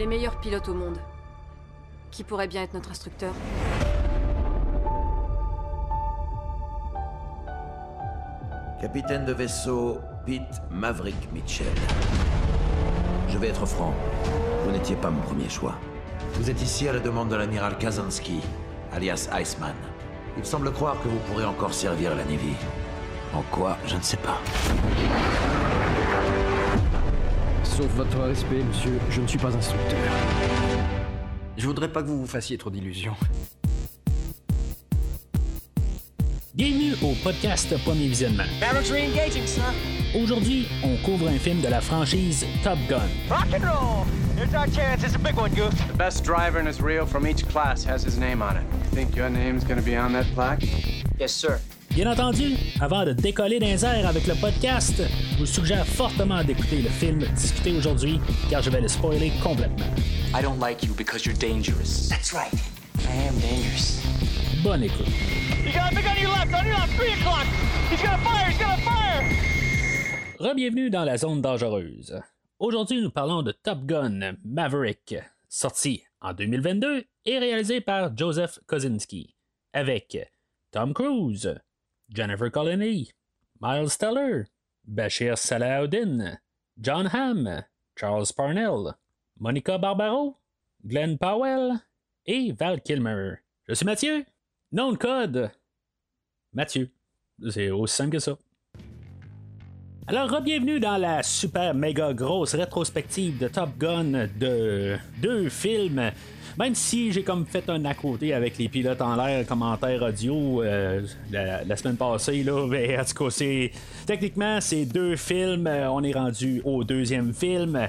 les meilleurs pilotes au monde. Qui pourrait bien être notre instructeur? Capitaine de vaisseau Pete Maverick Mitchell. Je vais être franc, vous n'étiez pas mon premier choix. Vous êtes ici à la demande de l'amiral Kazansky, alias Iceman. Il semble croire que vous pourrez encore servir la Navy. En quoi, je ne sais pas. Sauf votre respect, monsieur, je ne suis pas instructeur. Je voudrais pas que vous vous fassiez trop d'illusions. Bienvenue au podcast Premier Visionnement. Aujourd'hui, on couvre un film de la franchise Top Gun. Rock and roll! Here's our chance. It's a big one, Goof. The best driver in his reel from each class has his name on it. You think your name's gonna be on that plaque? Yes, sir. Bien entendu, avant de décoller dans les airs avec le podcast, je vous suggère fortement d'écouter le film discuté aujourd'hui, car je vais le spoiler complètement. I don't like you because you're dangerous. That's right. I am dangerous. Bonne écoute. You got a big on your left. On your left. Three o'clock. He's gonna fire. He's gonna fire. Rebienvenue dans la zone dangereuse. Aujourd'hui, nous parlons de Top Gun Maverick, sorti en 2022 et réalisé par Joseph Kosinski, avec Tom Cruise, Jennifer Connelly, Miles Teller, Bashir Salahuddin, John Hamm, Charles Parnell, Monica Barbaro, Glenn Powell et Val Kilmer. Je suis Mathieu. Nom de code Mathieu. C'est aussi simple que ça. Alors, bienvenue dans la super méga grosse rétrospective de Top Gun de deux films. Même si j'ai comme fait un à côté avec les pilotes en l'air, commentaires audio euh, la, semaine passée, là, mais en tout cas, c'est. Techniquement, c'est deux films. Euh, On est rendu au deuxième film.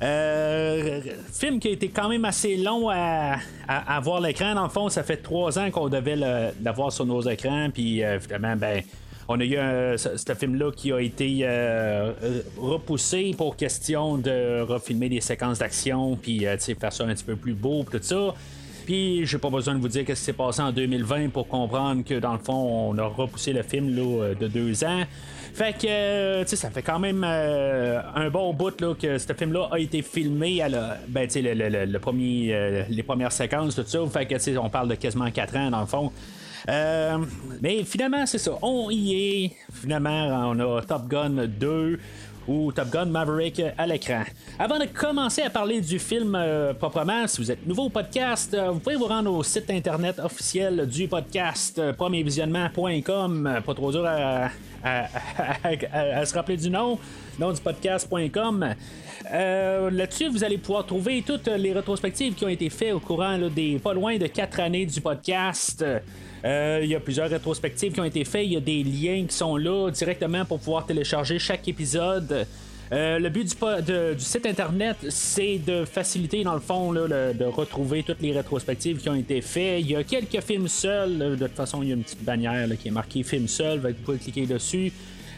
Euh, film qui a été quand même assez long à, à, voir l'écran. Dans le fond, ça fait trois ans qu'on devait l'avoir sur nos écrans. Puis euh, ben. On a eu ce, film-là qui a été euh, euh, repoussé pour question de refilmer des séquences d'action, puis euh, faire ça un petit peu plus beau, tout ça. Puis j'ai pas besoin de vous dire ce qui s'est passé en 2020 pour comprendre que dans le fond, on a repoussé le film de deux ans. Fait que, ça fait quand même un bon bout que ce film-là a été filmé à la, ben, le, le- premier, les premières séquences, tout ça. Fait que, on parle de quasiment 4 ans dans le fond. Euh, mais finalement, c'est ça. On y est. Finalement, on a Top Gun 2 ou Top Gun Maverick à l'écran. Avant de commencer à parler du film euh, proprement, si vous êtes nouveau au podcast, euh, vous pouvez vous rendre au site internet officiel du podcast, euh, premiervisionnement.com. Pas trop dur à, se rappeler du nom. Nom du podcast.com. Là-dessus, vous allez pouvoir trouver toutes les rétrospectives qui ont été faites au courant des pas loin de 4 années du podcast. Euh, Il y a plusieurs rétrospectives qui ont été faites. Il y a des liens qui sont là directement pour pouvoir télécharger chaque épisode. Euh, le but du, site internet, c'est de faciliter, dans le fond, de retrouver toutes les rétrospectives qui ont été faites. Il y a quelques films seuls. De toute façon, il y a une petite bannière qui est marquée film seul. Vous pouvez cliquer dessus.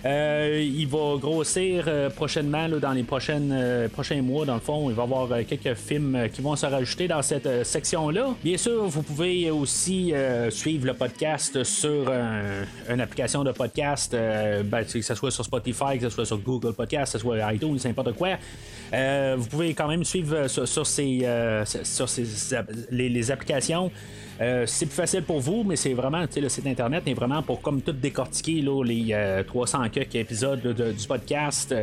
Euh, il va grossir euh, prochainement dans les euh, prochains mois. Dans le fond, il va y avoir quelques films qui vont se rajouter dans cette section-là. Bien sûr, vous pouvez aussi suivre le podcast sur une application de podcast, ben, que ce soit sur Spotify, que ce soit sur Google Podcast, que ce soit iTunes, n'importe quoi. Vous pouvez quand même suivre sur, ces, sur ces les applications. Euh, c'est plus facile pour vous, mais c'est vraiment, le site internet est vraiment pour comme tout décortiquer là, les euh, 300 quelques épisodes du podcast.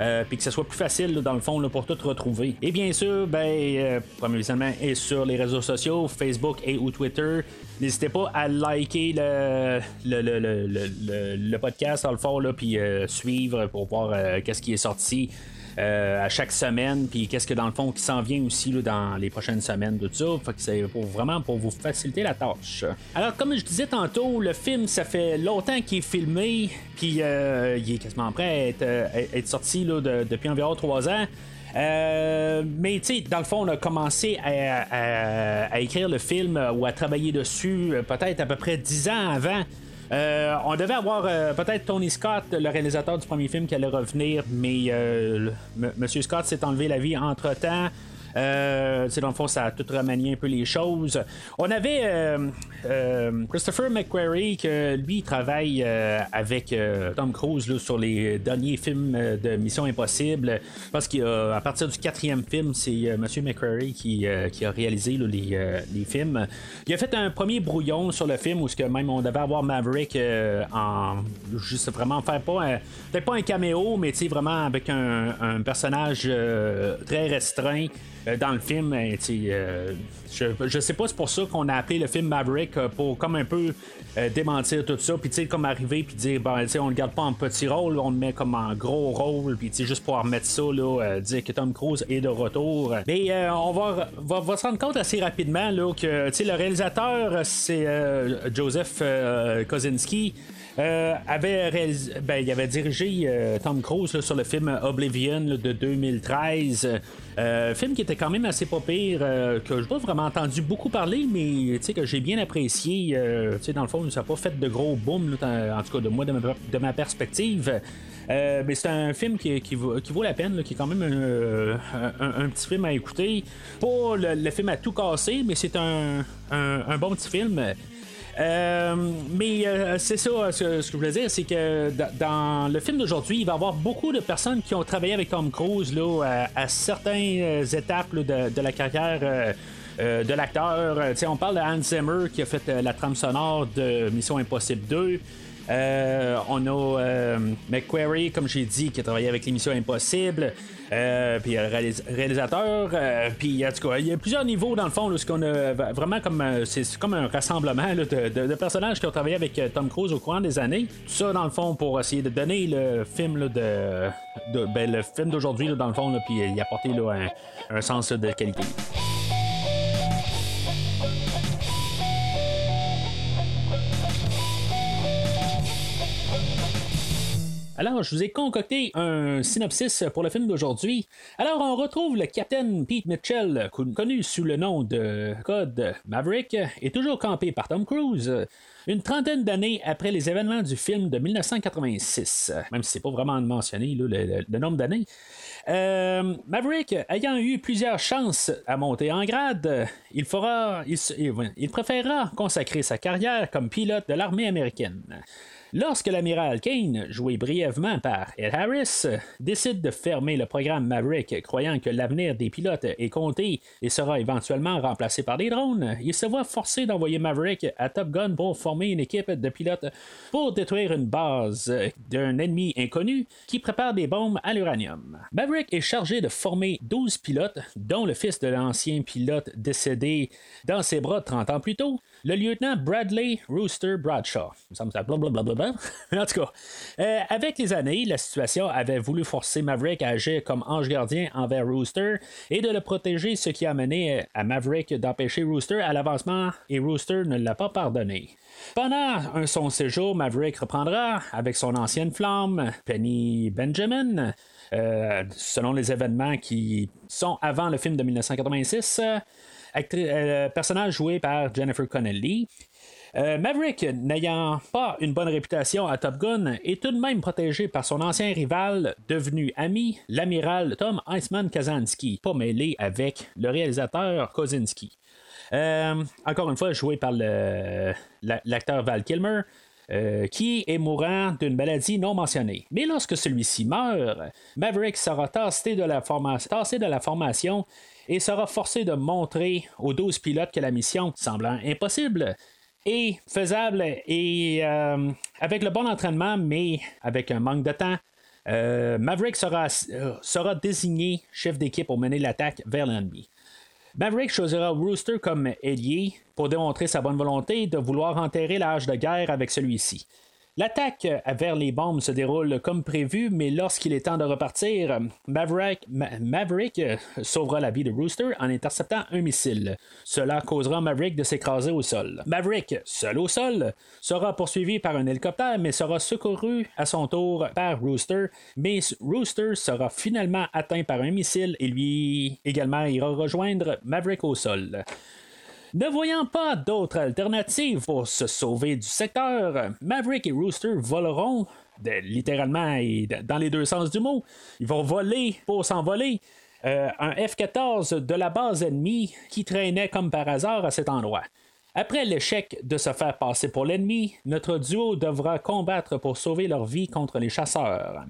euh, puis que ce soit plus facile dans le fond là, pour tout retrouver. Et bien sûr, ben, euh, Premier Visionnement est sur les réseaux sociaux, Facebook et ou Twitter. N'hésitez pas à liker le, le, le, le, podcast dans le fond, puis euh, suivre pour voir euh, qu'est-ce qui est sorti. Euh, à chaque semaine, puis qu'est-ce que dans le fond qui s'en vient aussi là, dans les prochaines semaines, tout ça. Fait que c'est vraiment pour vous faciliter la tâche. Alors, comme je disais tantôt, le film, ça fait longtemps qu'il est filmé, puis euh, il est quasiment prêt à être, euh, sorti là, de- depuis environ trois ans. Mais tu sais, dans le fond, on a commencé à, à- écrire le film ou à travailler dessus peut-être à peu près dix ans avant. Euh, on devait avoir euh, peut-être Tony Scott, le réalisateur du premier film, qui allait revenir, mais euh, Monsieur Scott s'est enlevé la vie entre temps. Euh, dans le fond, ça a tout remanié un peu les choses. On avait euh, euh, Christopher McQuarrie, que lui travaille euh, avec Tom Cruise là, sur les derniers films de Mission Impossible. Parce qu'à partir du quatrième film, c'est Monsieur McQuarrie qui, qui a réalisé les, les films. Il a fait un premier brouillon sur le film où que même on devait avoir Maverick en juste vraiment faire pas peut-être pas un caméo, mais vraiment avec un, un personnage très restreint. Euh, dans le film, euh, euh, je, je sais pas, c'est pour ça qu'on a appelé le film Maverick pour comme un peu démentir tout ça, puis tu sais, comme arriver puis dire, ben, on le garde pas en petit rôle, on le met comme en gros rôle, puis tu sais, juste pour remettre ça, là, dire que Tom Cruise est de retour. Mais on va, se rendre compte assez rapidement là, que le réalisateur, c'est Joseph Kosinski. Euh, avait ben, il avait dirigé euh, Tom Cruise sur le film Oblivion de 2013. Euh, film qui était quand même assez pas pire, que je pas vraiment entendu beaucoup parler, mais que j'ai bien apprécié. Dans le fond, ça n'a pas fait de gros boom, en tout cas de moi, de ma, perspective. Mais c'est un film qui, vaut, qui vaut la peine, qui est quand même un, petit film à écouter. Pas le, le film à tout casser, mais c'est un- un bon petit film. Euh, mais euh, c'est ça, ce, ce que je voulais dire, c'est que da- dans le film d'aujourd'hui, il va y avoir beaucoup de personnes qui ont travaillé avec Tom Cruise là, à, certaines étapes de, la carrière. euh, euh, de l'acteur, Euh, on parle de Hans Zimmer qui a fait euh, la trame sonore de Mission Impossible 2. Euh, on a euh, McQuarrie, comme j'ai dit, qui a travaillé avec l'émission Impossible. Euh, puis le réalis- réalisateur. euh, puis tout il y a plusieurs niveaux dans le fond. Là, a vraiment comme euh, c'est comme un rassemblement de, personnages qui ont travaillé avec Tom Cruise au courant des années. Tout ça dans le fond pour essayer de donner le film de, ben, le film d'aujourd'hui dans le fond, puis y apporter un, un sens de qualité. Alors, je vous ai concocté un synopsis pour le film d'aujourd'hui. Alors, on retrouve le capitaine Pete Mitchell, con- connu sous le nom de Code Maverick, est toujours campé par Tom Cruise. Une trentaine d'années après les événements du film de 1986, même si c'est pas vraiment mentionné le, nombre d'années. Euh, Maverick, ayant eu plusieurs chances à monter en grade, il fera, il préférera consacrer sa carrière comme pilote de l'armée américaine. Lorsque l'amiral Kane, joué brièvement par Ed Harris, décide de fermer le programme Maverick, croyant que l'avenir des pilotes est compté et sera éventuellement remplacé par des drones, il se voit forcé d'envoyer Maverick à Top Gun pour former une équipe de pilotes pour détruire une base d'un ennemi inconnu qui prépare des bombes à l'uranium. Maverick est chargé de former 12 pilotes, dont le fils de l'ancien pilote décédé dans ses bras 30 ans plus tôt, le lieutenant Bradley Rooster Bradshaw. En tout cas, euh, avec les années, la situation avait voulu forcer Maverick à agir comme ange gardien envers Rooster et de le protéger, ce qui a mené à Maverick d'empêcher Rooster à l'avancement et Rooster ne l'a pas pardonné. Pendant son séjour, Maverick reprendra avec son ancienne flamme, Penny Benjamin, euh, selon les événements qui sont avant le film de 1986. euh, actri- euh, personnage joué par Jennifer Connelly. Euh, Maverick, n'ayant pas une bonne réputation à Top Gun, est tout de même protégé par son ancien rival, devenu ami, l'amiral Tom Iceman Kazansky, pas mêlé avec le réalisateur Kozinski. Euh, encore une fois, joué par l'acteur Val Kilmer. euh, qui est mourant d'une maladie non mentionnée. Mais lorsque celui-ci meurt, Maverick sera tassé de la formation et sera forcé de montrer aux 12 pilotes que la mission, semblant impossible, est faisable et euh, avec le bon entraînement, mais avec un manque de temps, euh, Maverick sera, euh, sera désigné chef d'équipe pour mener l'attaque vers l'ennemi. Maverick choisira Rooster comme ailier pour démontrer sa bonne volonté de vouloir enterrer l'âge de guerre avec celui-ci. L'attaque vers les bombes se déroule comme prévu, mais lorsqu'il est temps de repartir, Maverick, Ma- Maverick, sauvera la vie de Rooster en interceptant un missile. Cela causera Maverick de s'écraser au sol. Maverick, seul au sol, sera poursuivi par un hélicoptère, mais sera secouru à son tour par Rooster. Mais Rooster sera finalement atteint par un missile et lui également ira rejoindre Maverick au sol. Ne voyant pas d'autre alternative pour se sauver du secteur, Maverick et Rooster voleront, littéralement et dans les deux sens du mot. Ils vont voler pour s'envoler. euh, un F-14 de la base ennemie qui traînait comme par hasard à cet endroit. Après l'échec de se faire passer pour l'ennemi, notre duo devra combattre pour sauver leur vie contre les chasseurs.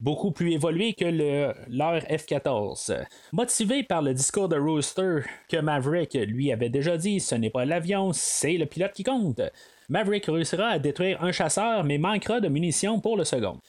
Beaucoup plus évolué que le, leur F-14. Motivé par le discours de Rooster que Maverick lui avait déjà dit, ce n'est pas l'avion, c'est le pilote qui compte. Maverick réussira à détruire un chasseur mais manquera de munitions pour le second.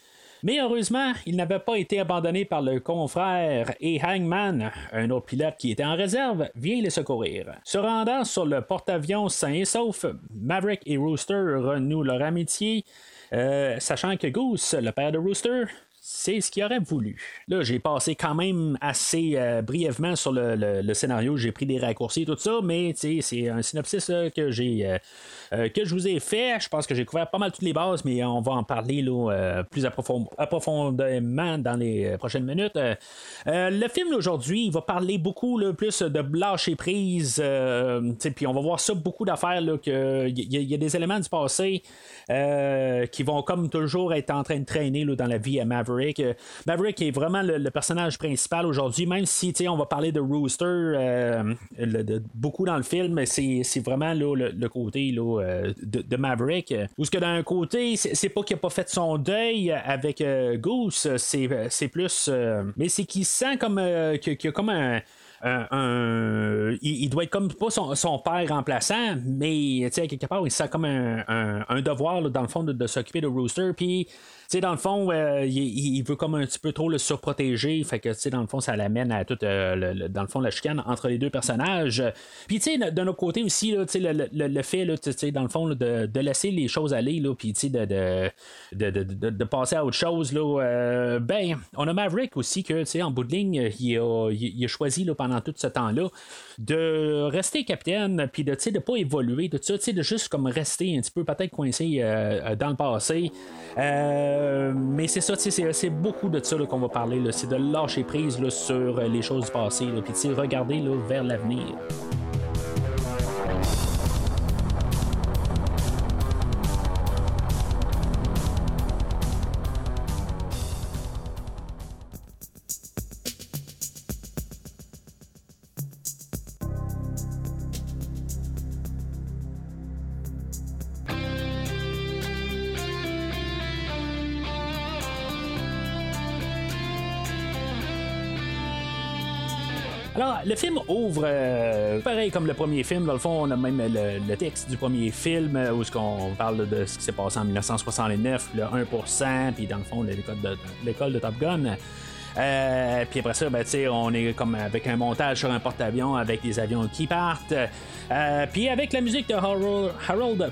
Mais heureusement, il n'avait pas été abandonné par le confrère et Hangman, un autre pilote qui était en réserve, vient les secourir. Se rendant sur le porte-avions sain et sauf, Maverick et Rooster renouent leur amitié, euh, sachant que Goose, le père de Rooster, c'est ce qu'il aurait voulu. Là, j'ai passé quand même assez euh, brièvement sur le, scénario, j'ai pris des raccourcis, tout ça, mais c'est un synopsis que j'ai euh, euh, que je vous ai fait. Je pense que j'ai couvert pas mal toutes les bases, mais on va en parler là, plus approfondément dans les prochaines minutes. le film d'aujourd'hui, il va parler beaucoup plus de lâcher prise, puis on va voir ça beaucoup d'affaires, qu'il y, y, a des éléments du passé qui vont comme toujours être en train de traîner dans la vie à Maverick. Euh, Maverick. est vraiment le, personnage principal aujourd'hui, même si on va parler de Rooster euh, beaucoup dans le film, c'est, vraiment le, côté euh, de, Maverick. Ou ce que d'un côté, c'est, pas qu'il a pas fait son deuil avec Goose, c'est, plus. mais c'est qu'il sent comme qu'il a comme un il, doit être comme pas son, père remplaçant, mais quelque part, il sent comme un, devoir dans le fond de, de s'occuper de Rooster. Puis sais, dans le fond, euh, il, veut comme un petit peu trop le surprotéger. Fait que, dans le fond, ça l'amène à tout, euh, dans le fond, la chicane entre les deux personnages. Puis, tu sais, d'un autre côté aussi, tu sais, le, fait, tu sais, dans le fond, de, laisser les choses aller, là, puis, tu sais, de de, passer à autre chose, là, euh, ben, on a Maverick aussi que, tu en bout de ligne, il a, choisi, là, pendant tout ce temps-là, de rester capitaine, puis de, sais, de pas évoluer, sais, de juste comme rester un petit peu peut-être coincé dans le passé. Euh, euh, mais c'est ça, c'est beaucoup de ça qu'on va parler. C'est de lâcher prise sur les choses du passé, puis regarder vers l'avenir. Le film ouvre euh, pareil comme le premier film. Dans le fond, on a même le, texte du premier film euh, où ce qu'on parle de ce qui s'est passé en 1969, le 1%, puis dans le fond, l'école de, Top Gun. Euh, puis après ça, ben, on est comme avec un montage sur un porte-avions avec des avions qui partent. puis avec la musique de Harold, Harold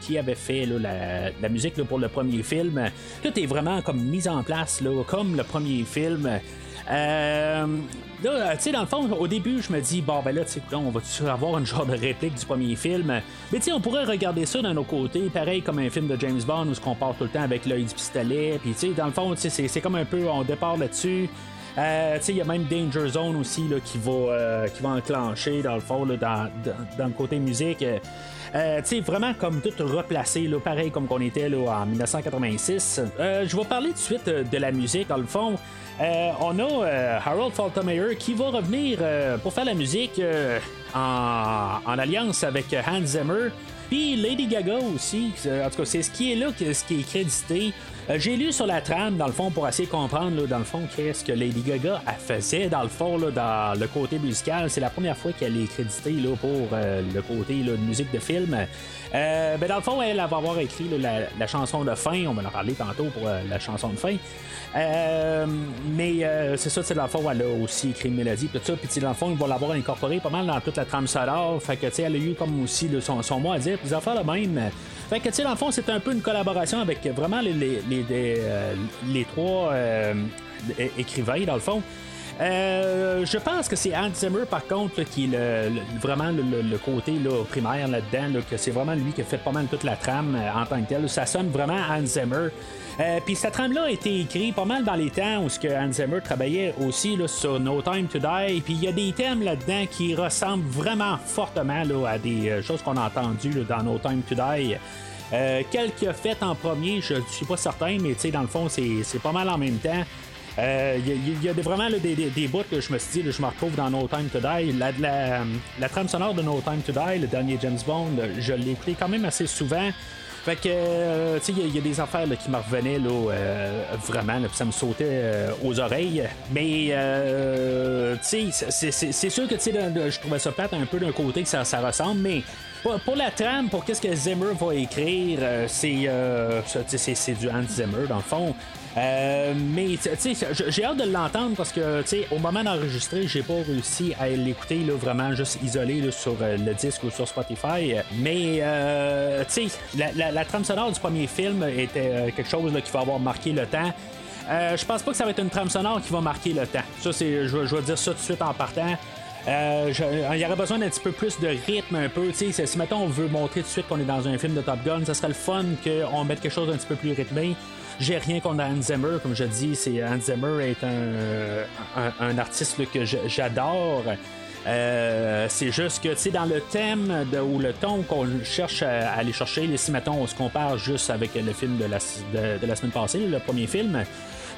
qui avait fait la, musique pour le premier film, tout est vraiment comme mis en place là, comme le premier film. Euh, là, tu sais, dans le fond, au début, je me dis, bon, ben là, tu sais, on va avoir une genre de réplique du premier film? Mais tu sais, on pourrait regarder ça d'un autre côté, pareil comme un film de James Bond où on part tout le temps avec l'œil du pistolet. Puis, tu sais, dans le fond, c'est comme un peu, on départ là-dessus. Euh, il y a même Danger Zone aussi là, qui, va, euh, qui va enclencher dans le fond là, dans, dans, le côté musique. Euh, vraiment comme tout replacé, là, pareil comme qu'on était là, en 1986. Euh, je vais parler de suite de la musique, dans le fond. Euh, on a euh, Harold Faltermeyer qui va revenir euh, pour faire la musique en, alliance avec Hans Zimmer. Puis Lady Gaga aussi. En tout cas, c'est ce qui est là, ce qui est crédité. J'ai lu sur la trame, dans le fond, pour essayer de comprendre, dans le fond, qu'est-ce que Lady Gaga faisait, dans le fond, dans le côté musical. C'est la première fois qu'elle est créditée là, pour le côté de musique de film. ben, dans le fond, elle, va avoir écrit la, chanson de fin. On va en parler tantôt pour la chanson de fin. Euh, mais euh, c'est ça, c'est dans le fond, elle a aussi écrit une mélodie, tout ça. Puis dans le fond, ils vont l'avoir incorporé pas mal dans toute la trame sonore. Fait que, tu sais, elle a eu comme aussi son, son mot à dire, puis faire le même. Fait que, tu sais, dans le fond, c'est un peu une collaboration avec vraiment les, les, euh, trois écrivains, dans le fond. je pense que c'est Hans Zimmer, par contre, qui est vraiment le, côté primaire là-dedans, que c'est vraiment lui qui a fait pas mal toute la trame en tant que tel. Ça sonne vraiment Hans Zimmer. Euh, puis cette trame-là a été écrite pas mal dans les temps où ce que Hans Zimmer travaillait aussi là, sur No Time to Die. Puis il y a des thèmes là-dedans qui ressemblent vraiment fortement là, à des euh, choses qu'on a entendues dans No Time to Die. Euh, quel en premier, je ne suis pas certain, mais dans le fond, c'est pas mal en même temps. Il y, a vraiment des, des, bouts que je me suis dit, je me retrouve dans No Time to Die. La, la, la, trame sonore de No Time to Die, le dernier James Bond, je l'ai écouté quand même assez souvent. Fait que, euh, tu sais, il y, a des affaires qui me revenaient là, euh, vraiment, ça me sautait euh, aux oreilles. Mais, tu sais, c'est sûr que, tu sais, je trouvais ça plate un peu d'un côté que ça ressemble, mais pour, la trame, pour qu'est-ce que Zimmer va écrire, c'est c'est du Hans Zimmer, dans le fond. Euh, mais j'ai hâte de l'entendre parce que au moment d'enregistrer, j'ai pas réussi à l'écouter vraiment juste isolé sur euh, le disque ou sur Spotify. Mais euh, la, la, trame sonore du premier film était quelque chose qui va avoir marqué le temps. je pense pas que ça va être une trame sonore qui va marquer le temps. Ça, c'est, je vais dire ça tout de suite en partant. Il y aurait besoin d'un petit peu plus de rythme un peu. Si maintenant on veut montrer tout de suite qu'on est dans un film de Top Gun, ça serait le fun qu'on mette quelque chose d'un petit peu plus rythmé. J'ai rien contre Hans Zimmer, comme je dis, c'est Hans Zimmer est un, un, artiste que j'adore. Euh, c'est juste que, tu sais, dans le thème ou le ton qu'on cherche à, aller chercher, si mettons on se compare juste avec le film de la, de, la semaine passée, le premier film,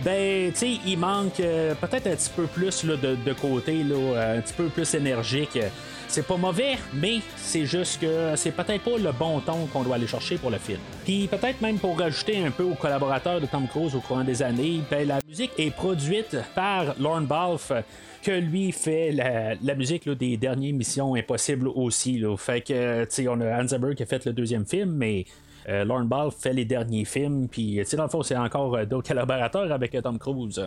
ben, tu sais, il manque euh, peut-être un petit peu plus là, de, de, côté, là, un petit peu plus énergique. C'est pas mauvais, mais c'est juste que c'est peut-être pas le bon ton qu'on doit aller chercher pour le film. Puis peut-être même pour rajouter un peu aux collaborateurs de Tom Cruise au courant des années, ben, la musique est produite par Lorne Balfe que lui fait la, musique des dernières Missions Impossibles aussi. Là. Fait que, tu sais, on a Hans Zimmer qui a fait le deuxième film, mais euh, Lauren Ball fait les derniers films, puis dans le fond, c'est encore euh, d'autres collaborateurs avec euh, Tom Cruise.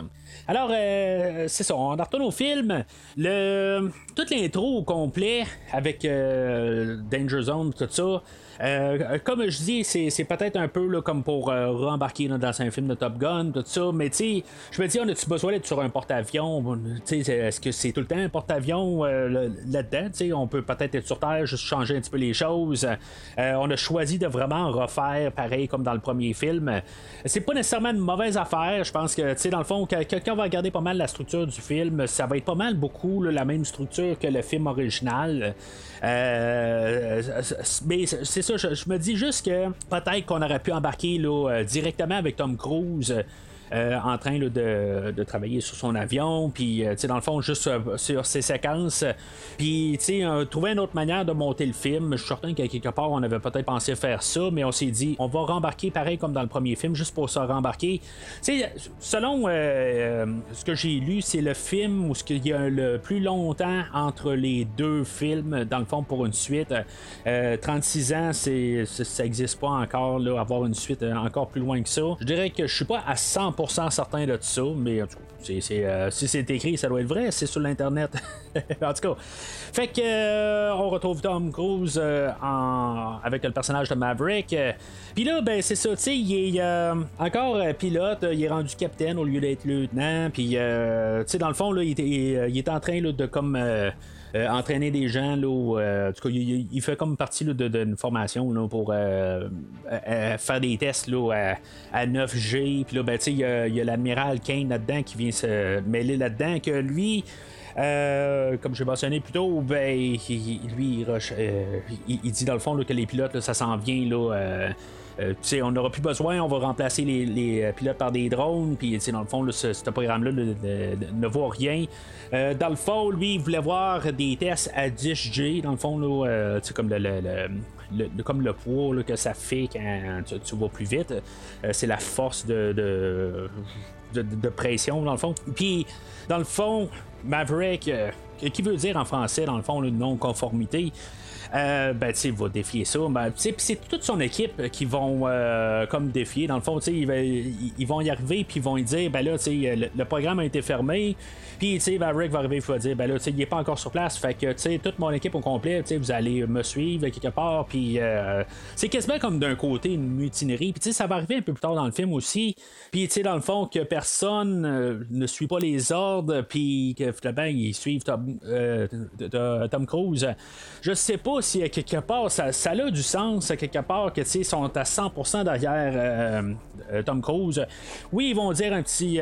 Alors, c'est ça, on retourne au film. Le, toute l'intro au complet avec Danger Zone, tout ça. Euh, comme je dis, c'est, peut-être un peu comme pour euh, rembarquer dans un film de Top Gun, tout ça, mais tu sais, je me dis, on a-tu besoin d'être sur un porte-avions? Est-ce que c'est tout le temps un porte-avions euh, là-dedans On peut peut-être être sur Terre, juste changer un petit peu les choses. on a choisi de vraiment refaire pareil comme dans le premier film. C'est pas nécessairement une mauvaise affaire. Je pense que, tu sais, dans le fond, quelqu'un va regarder pas mal la structure du film, ça va être pas mal beaucoup la même structure que le film original. Mais c'est je, me dis juste que peut-être qu'on aurait pu embarquer là, euh, directement avec Tom Cruise. Euh, en train de, travailler sur son avion, puis euh, dans le fond, juste sur ses séquences. Puis, trouver une autre manière de monter le film. Je suis certain qu'à quelque part, on avait peut-être pensé faire ça, mais on s'est dit, on va rembarquer pareil comme dans le premier film, juste pour se rembarquer. selon ce que j'ai lu, c'est le film où il y a le plus longtemps entre les deux films, dans le fond, pour une suite. 36 ans, c'est, ça n'existe pas encore, là, avoir une suite encore plus loin que ça. Je dirais que je suis pas à 100 certain de tout ça, mais en tout cas, euh, si c'est écrit, ça doit être vrai, c'est sur l'internet. en tout cas, fait que euh, on retrouve Tom Cruise euh, avec le personnage de Maverick. Puis là, ben c'est ça, tu sais, il est encore pilote, il est rendu capitaine au lieu d'être lieutenant. Puis, tu sais, dans le fond, là, il, est, en train de comme euh, entraîner des gens. Là, euh, en tout cas, il, fait comme partie d'une formation là, pour euh, faire des tests là, à, 9G. Puis là, ben, il y a, l'admiral Kane là-dedans qui vient se mêler là-dedans. Que lui. comme j'ai mentionné plus tôt, ben, lui, il, dit dans le fond que les pilotes, ça s'en vient là, euh, on n'aura plus besoin, on va remplacer les, euh, pilotes par des drones, puis dans le fond, ce, programme-là ne, voit rien. Euh, dans le fond, lui, il voulait voir des tests à 10G, dans le fond, là, comme le, poids que ça fait quand tu, vas plus vite. c'est la force de, de, pression, dans le fond. Puis, dans le fond, Maverick, qui veut dire en français, dans le fond, le non-conformité. Euh, ben, tu va défier ça. Ben, c'est toute son équipe qui vont euh, comme défier. Dans le fond, ils, ils vont y arriver puis ils vont y dire, ben là, le, le programme a été fermé. Puis, tu sais, Maverick va arriver, il va dire, ben là, tu sais, il est pas encore sur place. Fait que, tu sais, toute mon équipe au complet, tu sais, vous allez me suivre quelque part. Puis, euh, c'est quasiment comme d'un côté une mutinerie. Puis, tu sais, ça va arriver un peu plus tard dans le film aussi. Puis, tu sais, dans le fond, que personne euh, ne suit pas les ordres. Puis, que finalement, ils suivent Tom, euh, Tom Cruise. Je sais pas si à quelque part, ça, a du sens, quelque part, que, tu sais, sont à 100% derrière Tom Cruise. Oui, ils vont dire un petit.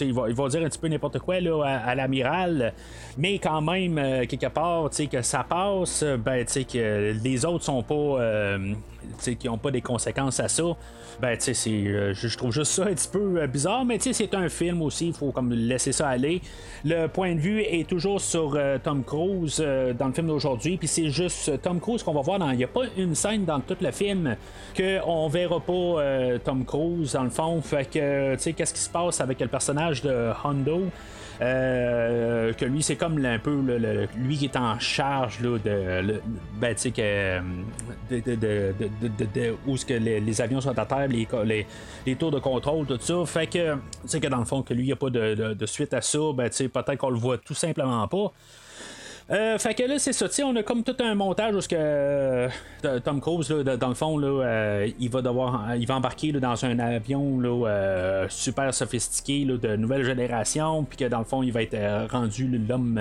ils, vont, ils vont dire un petit peu n'importe quoi là, à, l'amiral, mais quand même, euh, quelque part, que ça passe, ben, que les autres sont pas. Euh, qui n'ont pas des conséquences à ça. Ben, tu sais, je, trouve juste ça un petit peu bizarre, mais c'est un film aussi, il faut comme laisser ça aller. Le point de vue est toujours sur Tom Cruise dans le film d'aujourd'hui, puis c'est juste Tom Cruise qu'on va voir dans. Il n'y a pas une scène dans tout le film qu'on verra pas Tom Cruise dans le fond. Fait que, tu sais, qu'est-ce qui se passe avec le personnage de Hondo? Euh, que lui, c'est comme un peu lui qui est en charge là, de, ben, que, de, où ce que les, avions sont à terre, les, les, tours de contrôle, tout ça. Fait que, tu que dans le fond, que lui, il n'y a pas de, suite à ça, ben, peut-être qu'on le voit tout simplement pas. Euh, fait que là, c'est ça. On a comme tout un montage où que, euh, Tom Cruise, dans le fond, là, euh, il va devoir il va embarquer dans un avion là, super sophistiqué de nouvelle génération, puis que dans le fond, il va être rendu l'homme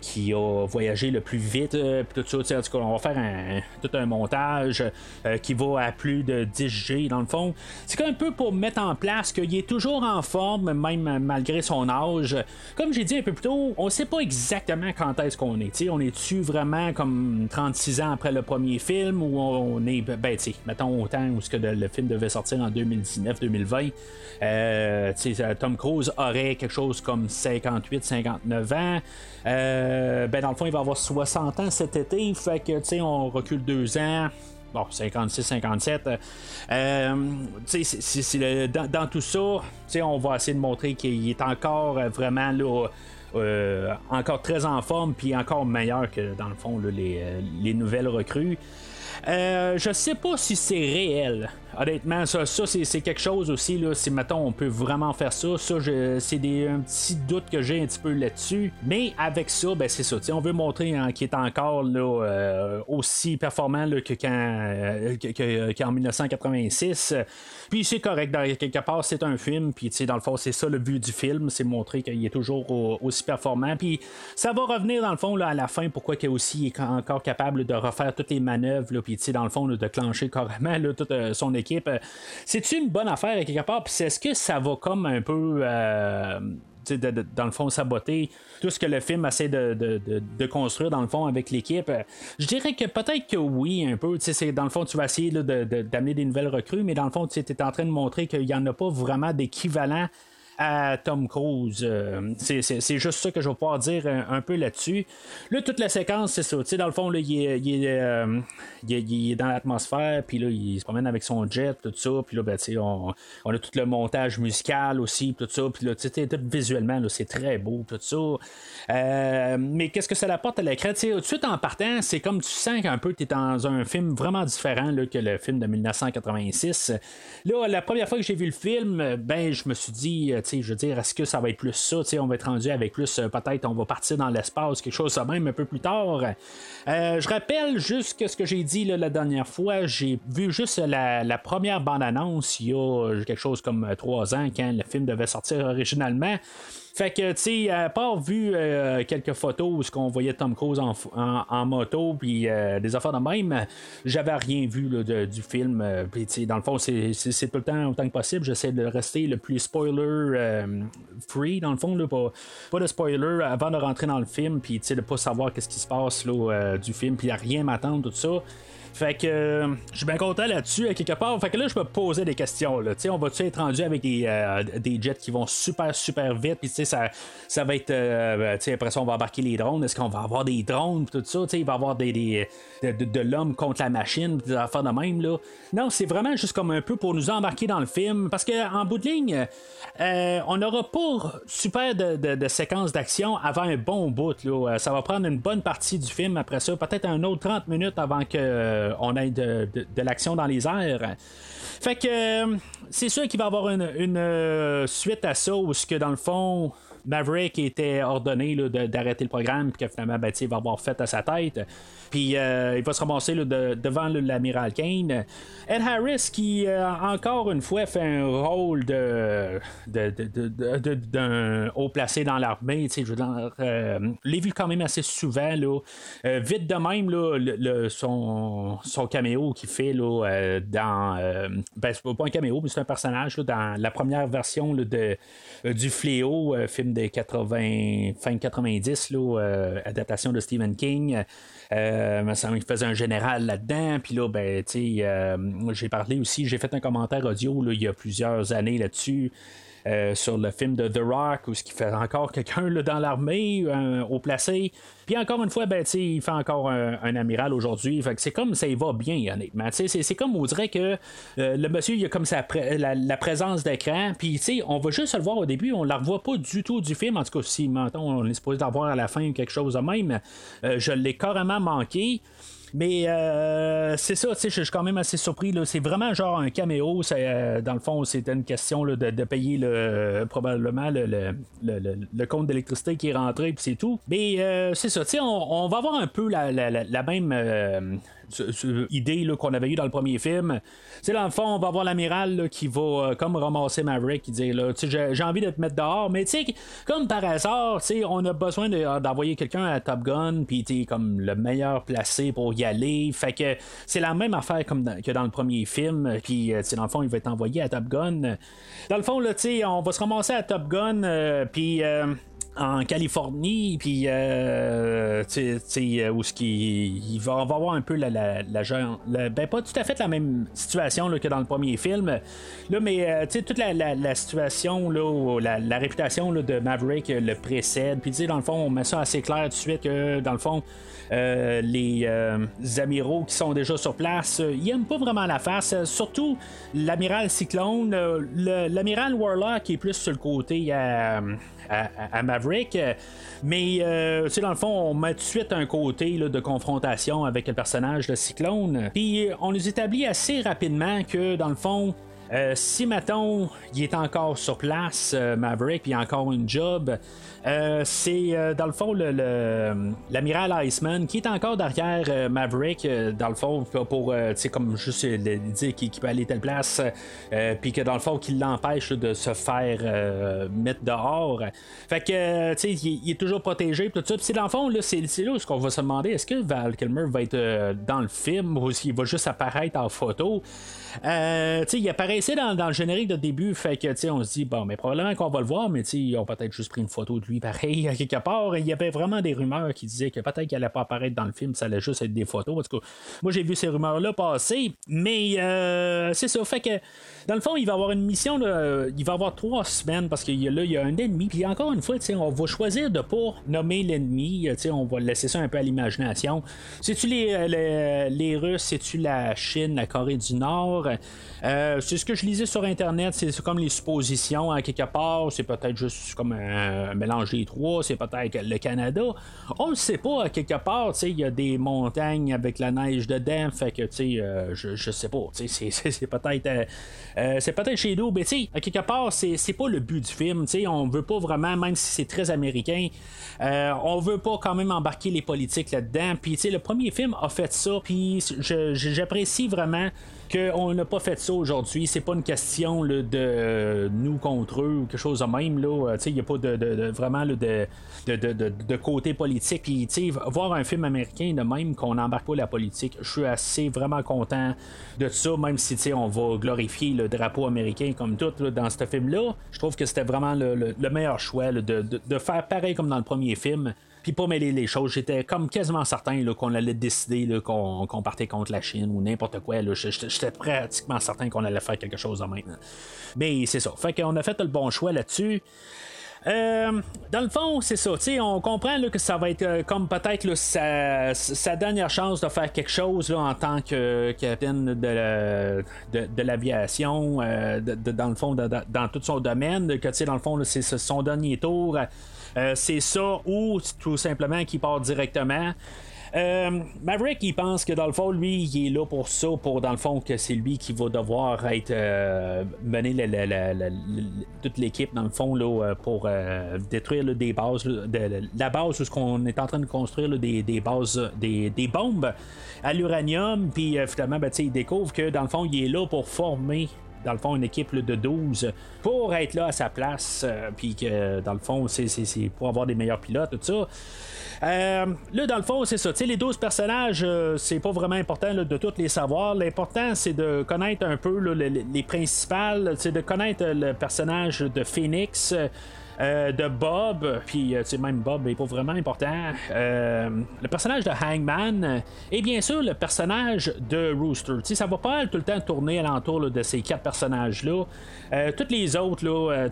qui a voyagé le plus vite. puis tout ça, en tout cas, on va faire un, tout un montage qui va à plus de 10 G dans le fond. C'est un peu pour mettre en place qu'il est toujours en forme, même malgré son âge. Comme j'ai dit un peu plus tôt, on sait pas exactement quand est-ce qu'on est? on est-tu vraiment comme 36 ans après le premier film ou on est, ben, tu mettons autant où que le film devait sortir en 2019-2020. Euh, Tom Cruise aurait quelque chose comme 58-59 ans. Euh, ben, dans le fond, il va avoir 60 ans cet été. Fait que, tu sais, on recule deux ans bon, 56-57. Euh, dans, dans, tout ça, on va essayer de montrer qu'il est encore vraiment là, euh, encore très en forme, puis encore meilleur que dans le fond les, euh, les nouvelles recrues. Euh, je sais pas si c'est réel. Honnêtement, ça, ça c'est, quelque chose aussi. Là, si mettons on peut vraiment faire ça, ça c'est un petit doute que j'ai un petit peu là-dessus. Mais avec ça, ben c'est ça. On veut montrer qu'il est encore là, euh, aussi performant là, que quand euh, qu'en 1986. Puis c'est correct, dans, quelque part, c'est un film, puis dans le fond, c'est ça le but du film, c'est montrer qu'il est toujours aussi performant. Puis ça va revenir dans le fond là, à la fin, pourquoi qu'il aussi est encore capable de refaire toutes les manœuvres, puis dans le fond, de clencher carrément toute euh, son équipe. Euh, c'est-tu une bonne affaire quelque part? Puis est-ce que ça va comme un peu. Euh, dans le fond, saboter tout ce que le film essaie de, construire, dans le fond, avec l'équipe? Je dirais que peut-être que oui, un peu. Dans le fond, tu vas essayer d'amener des nouvelles recrues, mais dans le fond, tu es en train de montrer qu'il n'y en a pas vraiment d'équivalent à Tom Cruise. Euh, c'est juste ça que je vais pouvoir dire un, peu là-dessus. Là, toute la séquence, c'est ça. dans le fond, là, il, est, il, euh, il, est, dans l'atmosphère, puis là, il se promène avec son jet, tout ça. Puis là, ben, on, on a tout le montage musical aussi, tout ça. Puis là, tout visuellement, c'est très beau, tout ça. Euh, mais qu'est-ce que ça apporte à l'écran? Tout de suite en partant, c'est comme tu sens qu'un peu tu es dans un film vraiment différent là, que le film de 1986. Là, la première fois que j'ai vu le film, ben, je me suis dit, je veux dire, est-ce que ça va être plus ça? on va être rendu avec plus, euh, peut-être, on va partir dans l'espace, quelque chose de même un peu plus tard. Euh, je rappelle juste ce que j'ai dit la dernière fois. J'ai vu juste la, première bande-annonce il y a quelque chose comme trois ans quand le film devait sortir originalement. Fait que, tu sais, à part vu euh, quelques photos où qu'on voyait Tom Cruise en, moto, puis euh, des affaires de même, j'avais rien vu du film. Euh, puis, dans le fond, c'est tout le temps autant que possible. J'essaie de rester le plus spoiler free, dans le fond, là, pas, pas de spoiler avant de rentrer dans le film, puis, de pas savoir qu'est-ce qui se passe là, du film, puis à rien m'attendre, tout ça. Fait que euh, je suis bien content là-dessus, à quelque part. Fait que là, je peux poser des questions. Là. on va-tu être rendu avec des, euh, des, jets qui vont super, super vite? Puis ça, ça va être. Euh, après ça, on va embarquer les drones. Est-ce qu'on va avoir des drones? Tout ça? Il va y avoir des, des de, l'homme contre la machine, des affaires de même. Là. Non, c'est vraiment juste comme un peu pour nous embarquer dans le film. Parce qu'en bout de ligne, on n'aura pas super de, de, séquences d'action avant un bon bout. Ça va prendre une bonne partie du film après ça. Peut-être un autre 30 minutes avant que euh, on a de, l'action dans les airs. Fait que euh, c'est sûr qu'il va y avoir une, euh, suite à ça, où que dans le fond, Maverick était ordonné d'arrêter le programme, puis que finalement, ben, il va avoir fait à sa tête. Puis euh, il va se ramasser devant l'amiral Kane. Ed Harris, qui euh, encore une fois fait un rôle de, d'un haut placé dans l'armée. Je euh, l'ai vu quand même assez souvent. Vite de même, son, caméo qu'il fait dans. ben, c'est pas un caméo, mais c'est un personnage dans la première version de, du Fléau, film des 80, fin 90, là, adaptation de Stephen King. Euh, ça me faisait un général là-dedans. Puis là, ben, tu sais, j'ai parlé aussi, j'ai fait un commentaire audio il y a plusieurs années là-dessus. Euh, sur le film de The Rock, où ce qui fait encore quelqu'un dans l'armée, au placé. Puis encore une fois, ben, il fait encore un, amiral aujourd'hui. C'est comme ça il va bien, honnêtement. C'est, comme on dirait que euh, le monsieur, il a comme sa la, présence d'écran. Puis on va juste le voir au début, on la revoit pas du tout du film. En tout cas, si on est supposé d'avoir à la fin quelque chose de même, euh, je l'ai carrément manqué. Mais euh, c'est ça, je suis quand même assez surpris. C'est vraiment genre un caméo. Euh, dans le fond, c'était une question de, payer le, probablement le, compte d'électricité qui est rentré, puis c'est tout. Mais euh, c'est ça, on, on va avoir un peu la, la même idée qu'on avait eu dans le premier film. c'est dans le fond, on va avoir l'amiral qui va euh, comme ramasser Maverick qui dit là, j'ai, envie de te mettre dehors, mais tu sais, comme par hasard, on a besoin d'envoyer quelqu'un à Top Gun, puis tu comme le meilleur placé pour y aller. Fait que c'est la même affaire comme que dans le premier film, puis euh, dans le fond, il va être envoyé à Top Gun. Dans le fond, là, on va se ramasser à Top Gun, euh, puis en Californie, puis euh, tu sais, euh, où ce qui il va, avoir un peu la, la, la, ben pas tout à fait la même situation là, que dans le premier film, là, mais euh, tu sais toute la, situation là, la, réputation là, de Maverick le précède, puis dans le fond on met ça assez clair tout de suite que dans le fond les amiraux qui sont déjà sur place, ils aiment pas vraiment la face, surtout l'amiral Cyclone, l'amiral Warlock qui est plus sur le côté à, Maverick. Mais, euh, dans le fond, on met tout de suite un côté de confrontation avec le personnage de Cyclone. Puis, on nous établit assez rapidement que, dans le fond, euh, si Maton il est encore sur place, euh, Maverick, puis encore une job, euh, c'est dans le fond l'amiral le, Iceman qui est encore derrière Maverick, dans le fond, pour, comme juste dire qu'il peut aller telle place, puis que dans le fond, qu'il l'empêche de se faire mettre dehors. Fait que, tu sais, il, est toujours protégé, tout ça. Puis dans le fond, là, c'est là où qu'on va se demander est-ce que Val Kilmer va être dans le film ou s'il va juste apparaître en photo? Euh, il apparaissait dans, dans, le générique de début, fait que on se dit, bon, mais probablement qu'on va le voir, mais ils ont peut-être juste pris une photo de lui pareil à quelque part. Il y avait vraiment des rumeurs qui disaient que peut-être qu'il allait pas apparaître dans le film, ça allait juste être des photos. En tout cas, moi j'ai vu ces rumeurs-là passer, mais euh, c'est ça, fait que dans le fond, il va avoir une mission, il va avoir trois semaines parce que là, il y a un ennemi. Puis encore une fois, on va choisir de pas nommer l'ennemi. On va laisser ça un peu à l'imagination. C'est-tu les, euh, les, les Russes, c'est-tu la Chine, la Corée du Nord? Euh, c'est ce que je lisais sur Internet, c'est comme les suppositions à quelque part, c'est peut-être juste comme un, mélange des trois, c'est peut-être le Canada. On ne sait pas, quelque part, il y a des montagnes avec la neige dedans, fait que euh, je, je sais pas, c'est peut-être euh, c'est peut-être chez nous, mais à quelque part, c'est pas le but du film, on veut pas vraiment, même si c'est très américain, on veut pas quand même embarquer les politiques là-dedans, puis le premier film a fait ça, puis j'apprécie vraiment qu'on n'a pas fait ça aujourd'hui. C'est pas une question de euh, nous contre eux ou quelque chose de même. Euh, il n'y a pas de, vraiment de, de, côté politique. Voir un film américain de même qu'on n'embarque pas la politique, je suis assez vraiment content de ça, même si on va glorifier le drapeau américain comme tout dans ce film-là. Je trouve que c'était vraiment le, meilleur choix de faire pareil comme dans le premier film puis pas mêler les choses. J'étais comme quasiment certain qu'on allait décider qu'on partait contre la Chine ou n'importe quoi. J'étais pratiquement certain qu'on allait faire quelque chose même. Mais c'est ça. Fait qu'on a fait le bon choix là-dessus. Euh, dans le fond, c'est ça. On comprend que ça va être euh, comme peut-être sa, dernière chance de faire quelque chose en tant que capitaine de, l'aviation, euh, dans le fond, dans tout son domaine, que dans le fond, c'est son dernier tour. Euh, c'est ça ou tout simplement qu'il part directement. Euh, Maverick, il pense que dans le fond, lui, il est là pour ça, pour dans le fond que c'est lui qui va devoir être euh, mener toute l'équipe dans le fond là, pour détruire des bases, la base où on est en train de construire des, bases, des, bombes à l'uranium, puis finalement, ben, il découvre que dans le fond, il est là pour former dans le fond, une équipe de 12 pour être là à sa place, euh, puis que dans le fond, c'est pour avoir des meilleurs pilotes, tout ça. Euh, là, dans le fond, c'est ça. les 12 personnages, euh, c'est pas vraiment important de tous les savoir. L'important, c'est de connaître un peu les, principales, c'est de connaître le personnage de Phoenix. Euh, de Bob, puis euh, même Bob est pas vraiment important. Euh, le personnage de Hangman et bien sûr le personnage de Rooster. Tu sais, ça va pas tout le temps tourner alentour là, de ces quatre personnages-là. Toutes les autres,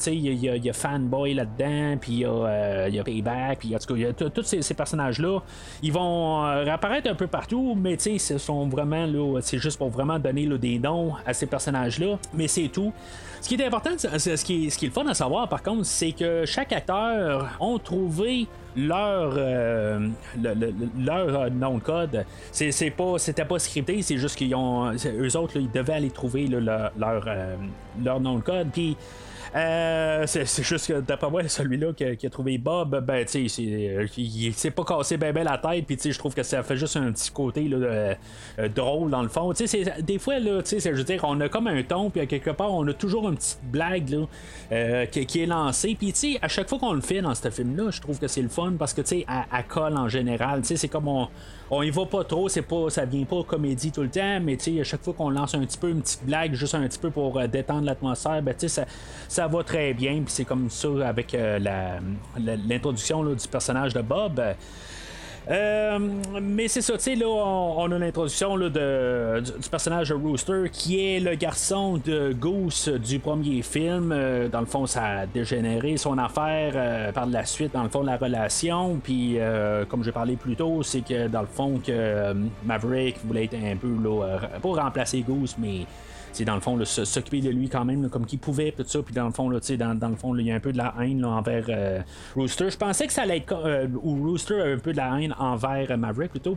il y, y a Fanboy là-dedans, puis il y, a, Payback, puis en tout cas, tous ces, ces personnages-là. Ils vont réapparaître un peu partout, mais ce sont vraiment, c'est juste pour vraiment donner là, des noms à ces personnages-là, mais c'est tout. Ce qui est important, c'est- ce qui, est, ce qui est le fun à savoir par contre, c'est que chaque acteur ont trouvé leur euh, le- le- le- leur euh, nom de code. C'est, c'est pas c'était pas scripté, c'est juste qu'ils ont eux autres ils devaient aller trouver leur leur, euh, leur nom de code. Puis euh, c'est, juste que d'après moi, celui-là qui qui a trouvé Bob, ben tu sais, euh, il, s'est pas cassé ben ben la tête, puis tu sais, je trouve que ça fait juste un petit côté là, de- euh, drôle dans le fond. Tu sais, des fois là, tu sais, je veux dire, on a comme un ton, puis quelque part, on a toujours une petite blague là, euh, qui, qui est lancée, puis tu sais, à chaque fois qu'on le fait dans ce film-là, je trouve que c'est le fun parce que tu sais, à, à colle en général, tu sais, c'est comme on on y va pas trop, c'est pas, ça vient pas comédie tout le temps, mais tu sais, à chaque fois qu'on lance un petit peu une petite blague, juste un petit peu pour euh, détendre l'atmosphère, ben tu sais, ça, ça va très bien, c'est comme ça avec euh, l'introduction du personnage de Bob. Euh, mais c'est ça, tu sais, là, on, a l'introduction du, du personnage Rooster qui est le garçon de Goose du premier film. Euh, dans le fond, ça a dégénéré son affaire euh, par la suite, dans le fond, la relation. Puis, comme j'ai parlé plus tôt, c'est que dans le fond, que Maverick voulait être un peu, là, pas remplacer Goose, mais dans le fond s'occuper de lui quand même comme qu'il pouvait tout ça. Puis dans le fond là, dans, dans le fond il y a un peu de la haine envers euh, Rooster. Je pensais que ça allait être euh, ou Rooster a un peu de la haine envers euh, Maverick plutôt.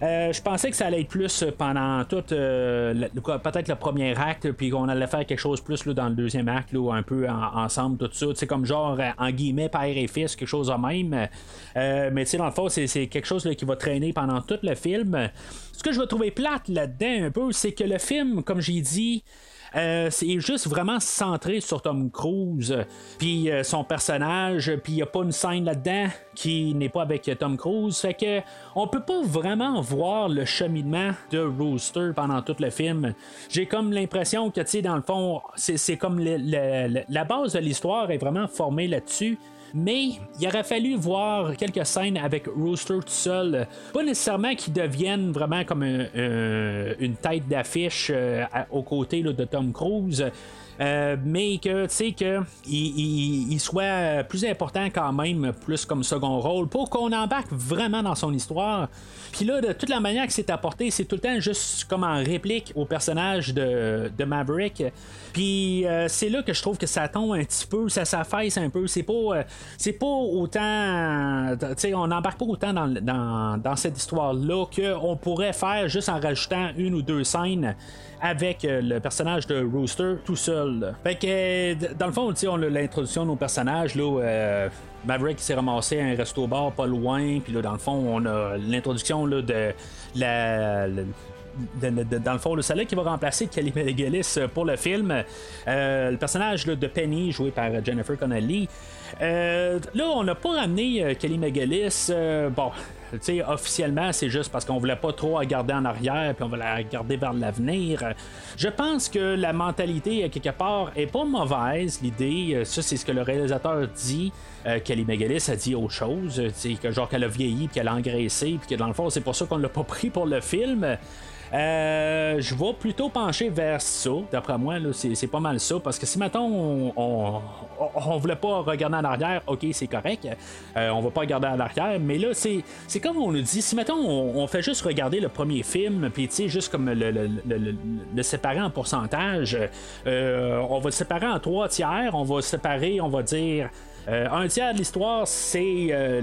Je pensais que ça allait être plus pendant tout peut-être le premier acte puis qu'on allait faire quelque chose plus dans le deuxième acte là, un peu en- ensemble tout ça. C'est comme genre en guillemets père et fils quelque chose de même. Mais tu sais dans le fond c'est, quelque chose qui va traîner pendant tout le film. Ce que je vais trouver plate là-dedans un peu, c'est que le film, comme j'ai dit, euh, c'est juste vraiment centré sur Tom Cruise, puis euh, son personnage, puis il n'y a pas une scène là-dedans qui n'est pas avec Tom Cruise. Fait que on peut pas vraiment voir le cheminement de Rooster pendant tout le film. J'ai comme l'impression que, tu sais, dans le fond, c'est, comme la base de l'histoire est vraiment formée là-dessus. Mais il aurait fallu voir quelques scènes avec Rooster tout seul. Pas nécessairement qu'il devienne vraiment comme un- un- une tête d'affiche euh, aux côtés de Tom Cruise. Euh, mais que tu sais que il, soit plus important quand même, plus comme second rôle, pour qu'on embarque vraiment dans son histoire. Puis là, de toute la manière que c'est apporté, c'est tout le temps juste comme en réplique au personnage de, Maverick. Puis euh, c'est là que je trouve que ça tombe un petit peu, ça s'affaisse un peu. C'est pas, euh, c'est pas autant, tu sais, on n'embarque pas autant dans, dans, dans cette histoire-là qu'on pourrait faire juste en rajoutant une ou deux scènes avec euh, le personnage de Rooster tout seul. Fait que, dans le fond, on a l'introduction de nos personnages, là, euh, Maverick s'est ramassé à un resto-bar pas loin, puis là, dans le fond, on a l'introduction de la. dans le fond, le salaire qui va remplacer Kelly McGillis euh, pour le film. Le personnage de Penny, joué par Jennifer Connelly. Euh, là, on n'a pas ramené euh, Kelly McGillis. euh, bon, tu sais, officiellement, c'est juste parce qu'on voulait pas trop regarder en arrière, puis on voulait regarder vers l'avenir. Je pense que la mentalité, quelque part, est pas mauvaise, l'idée. Ça, c'est ce que le réalisateur dit. Kelly McGillis a dit autre chose. que genre qu'elle a vieilli, puis qu'elle a engraissé, puis que dans le fond, c'est pour ça qu'on l'a pas pris pour le film. Euh, je vais plutôt pencher vers ça. D'après moi, c'est, pas mal ça. Parce que si maintenant on, on, voulait pas regarder en arrière, ok, c'est correct. Euh, on va pas regarder en arrière. Mais là, c'est, comme on nous dit. Si maintenant on, fait juste regarder le premier film, puis tu sais, juste comme le, le, le, séparer en pourcentage, euh, on va le séparer en trois tiers. On va séparer, on va dire. Euh, un tiers de l'histoire, c'est euh,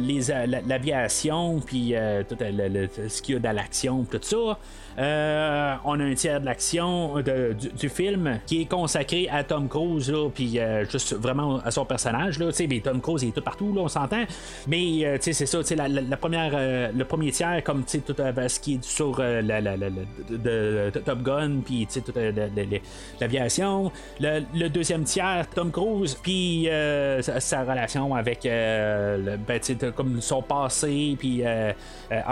l'aviation, puis tout ce qu'il y a dans l'action, tout ça. Euh, on a un tiers de l'action euh, du, film qui est consacré à Tom Cruise, puis euh, juste vraiment à son personnage. Là, Tom Cruise il est tout partout, là, on s'entend. Mais c'est ça, la, première, le premier tiers, comme tout ce qui est sur la, de, Top Gun, puis toute le- le- le- l'aviation. Le, le deuxième tiers, Tom Cruise, puis ça relation avec euh, ben, comme son passé, puis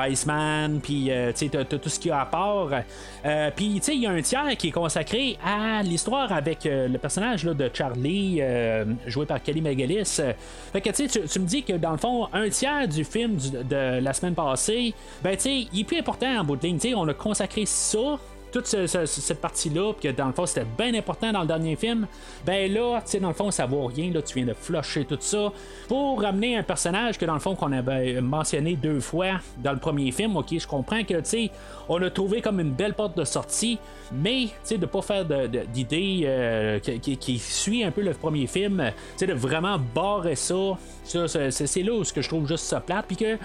Iceman, puis tout ce qu'il a à part. Puis il y a un tiers qui est consacré à l'histoire avec le personnage de Charlie, joué par Kelly McGillis. fait que tu, tu me dis que dans le fond, un tiers du film de la semaine passée, ben tu il est plus important en bout de ligne. on a consacré ça toute cette partie-là, que dans le fond c'était bien important dans le dernier film, ben là, tu sais, dans le fond, ça vaut rien, là, tu viens de flusher tout ça. Pour ramener un personnage que dans le fond qu'on avait mentionné deux fois dans le premier film, ok, je comprends que, tu sais, on a trouvé comme une belle porte de sortie, mais, tu sais, de pas faire d'idée euh, qui, suit un peu le premier film, tu sais, de vraiment barrer ça, ça c'est là où ce que je trouve juste ça plate, puis que,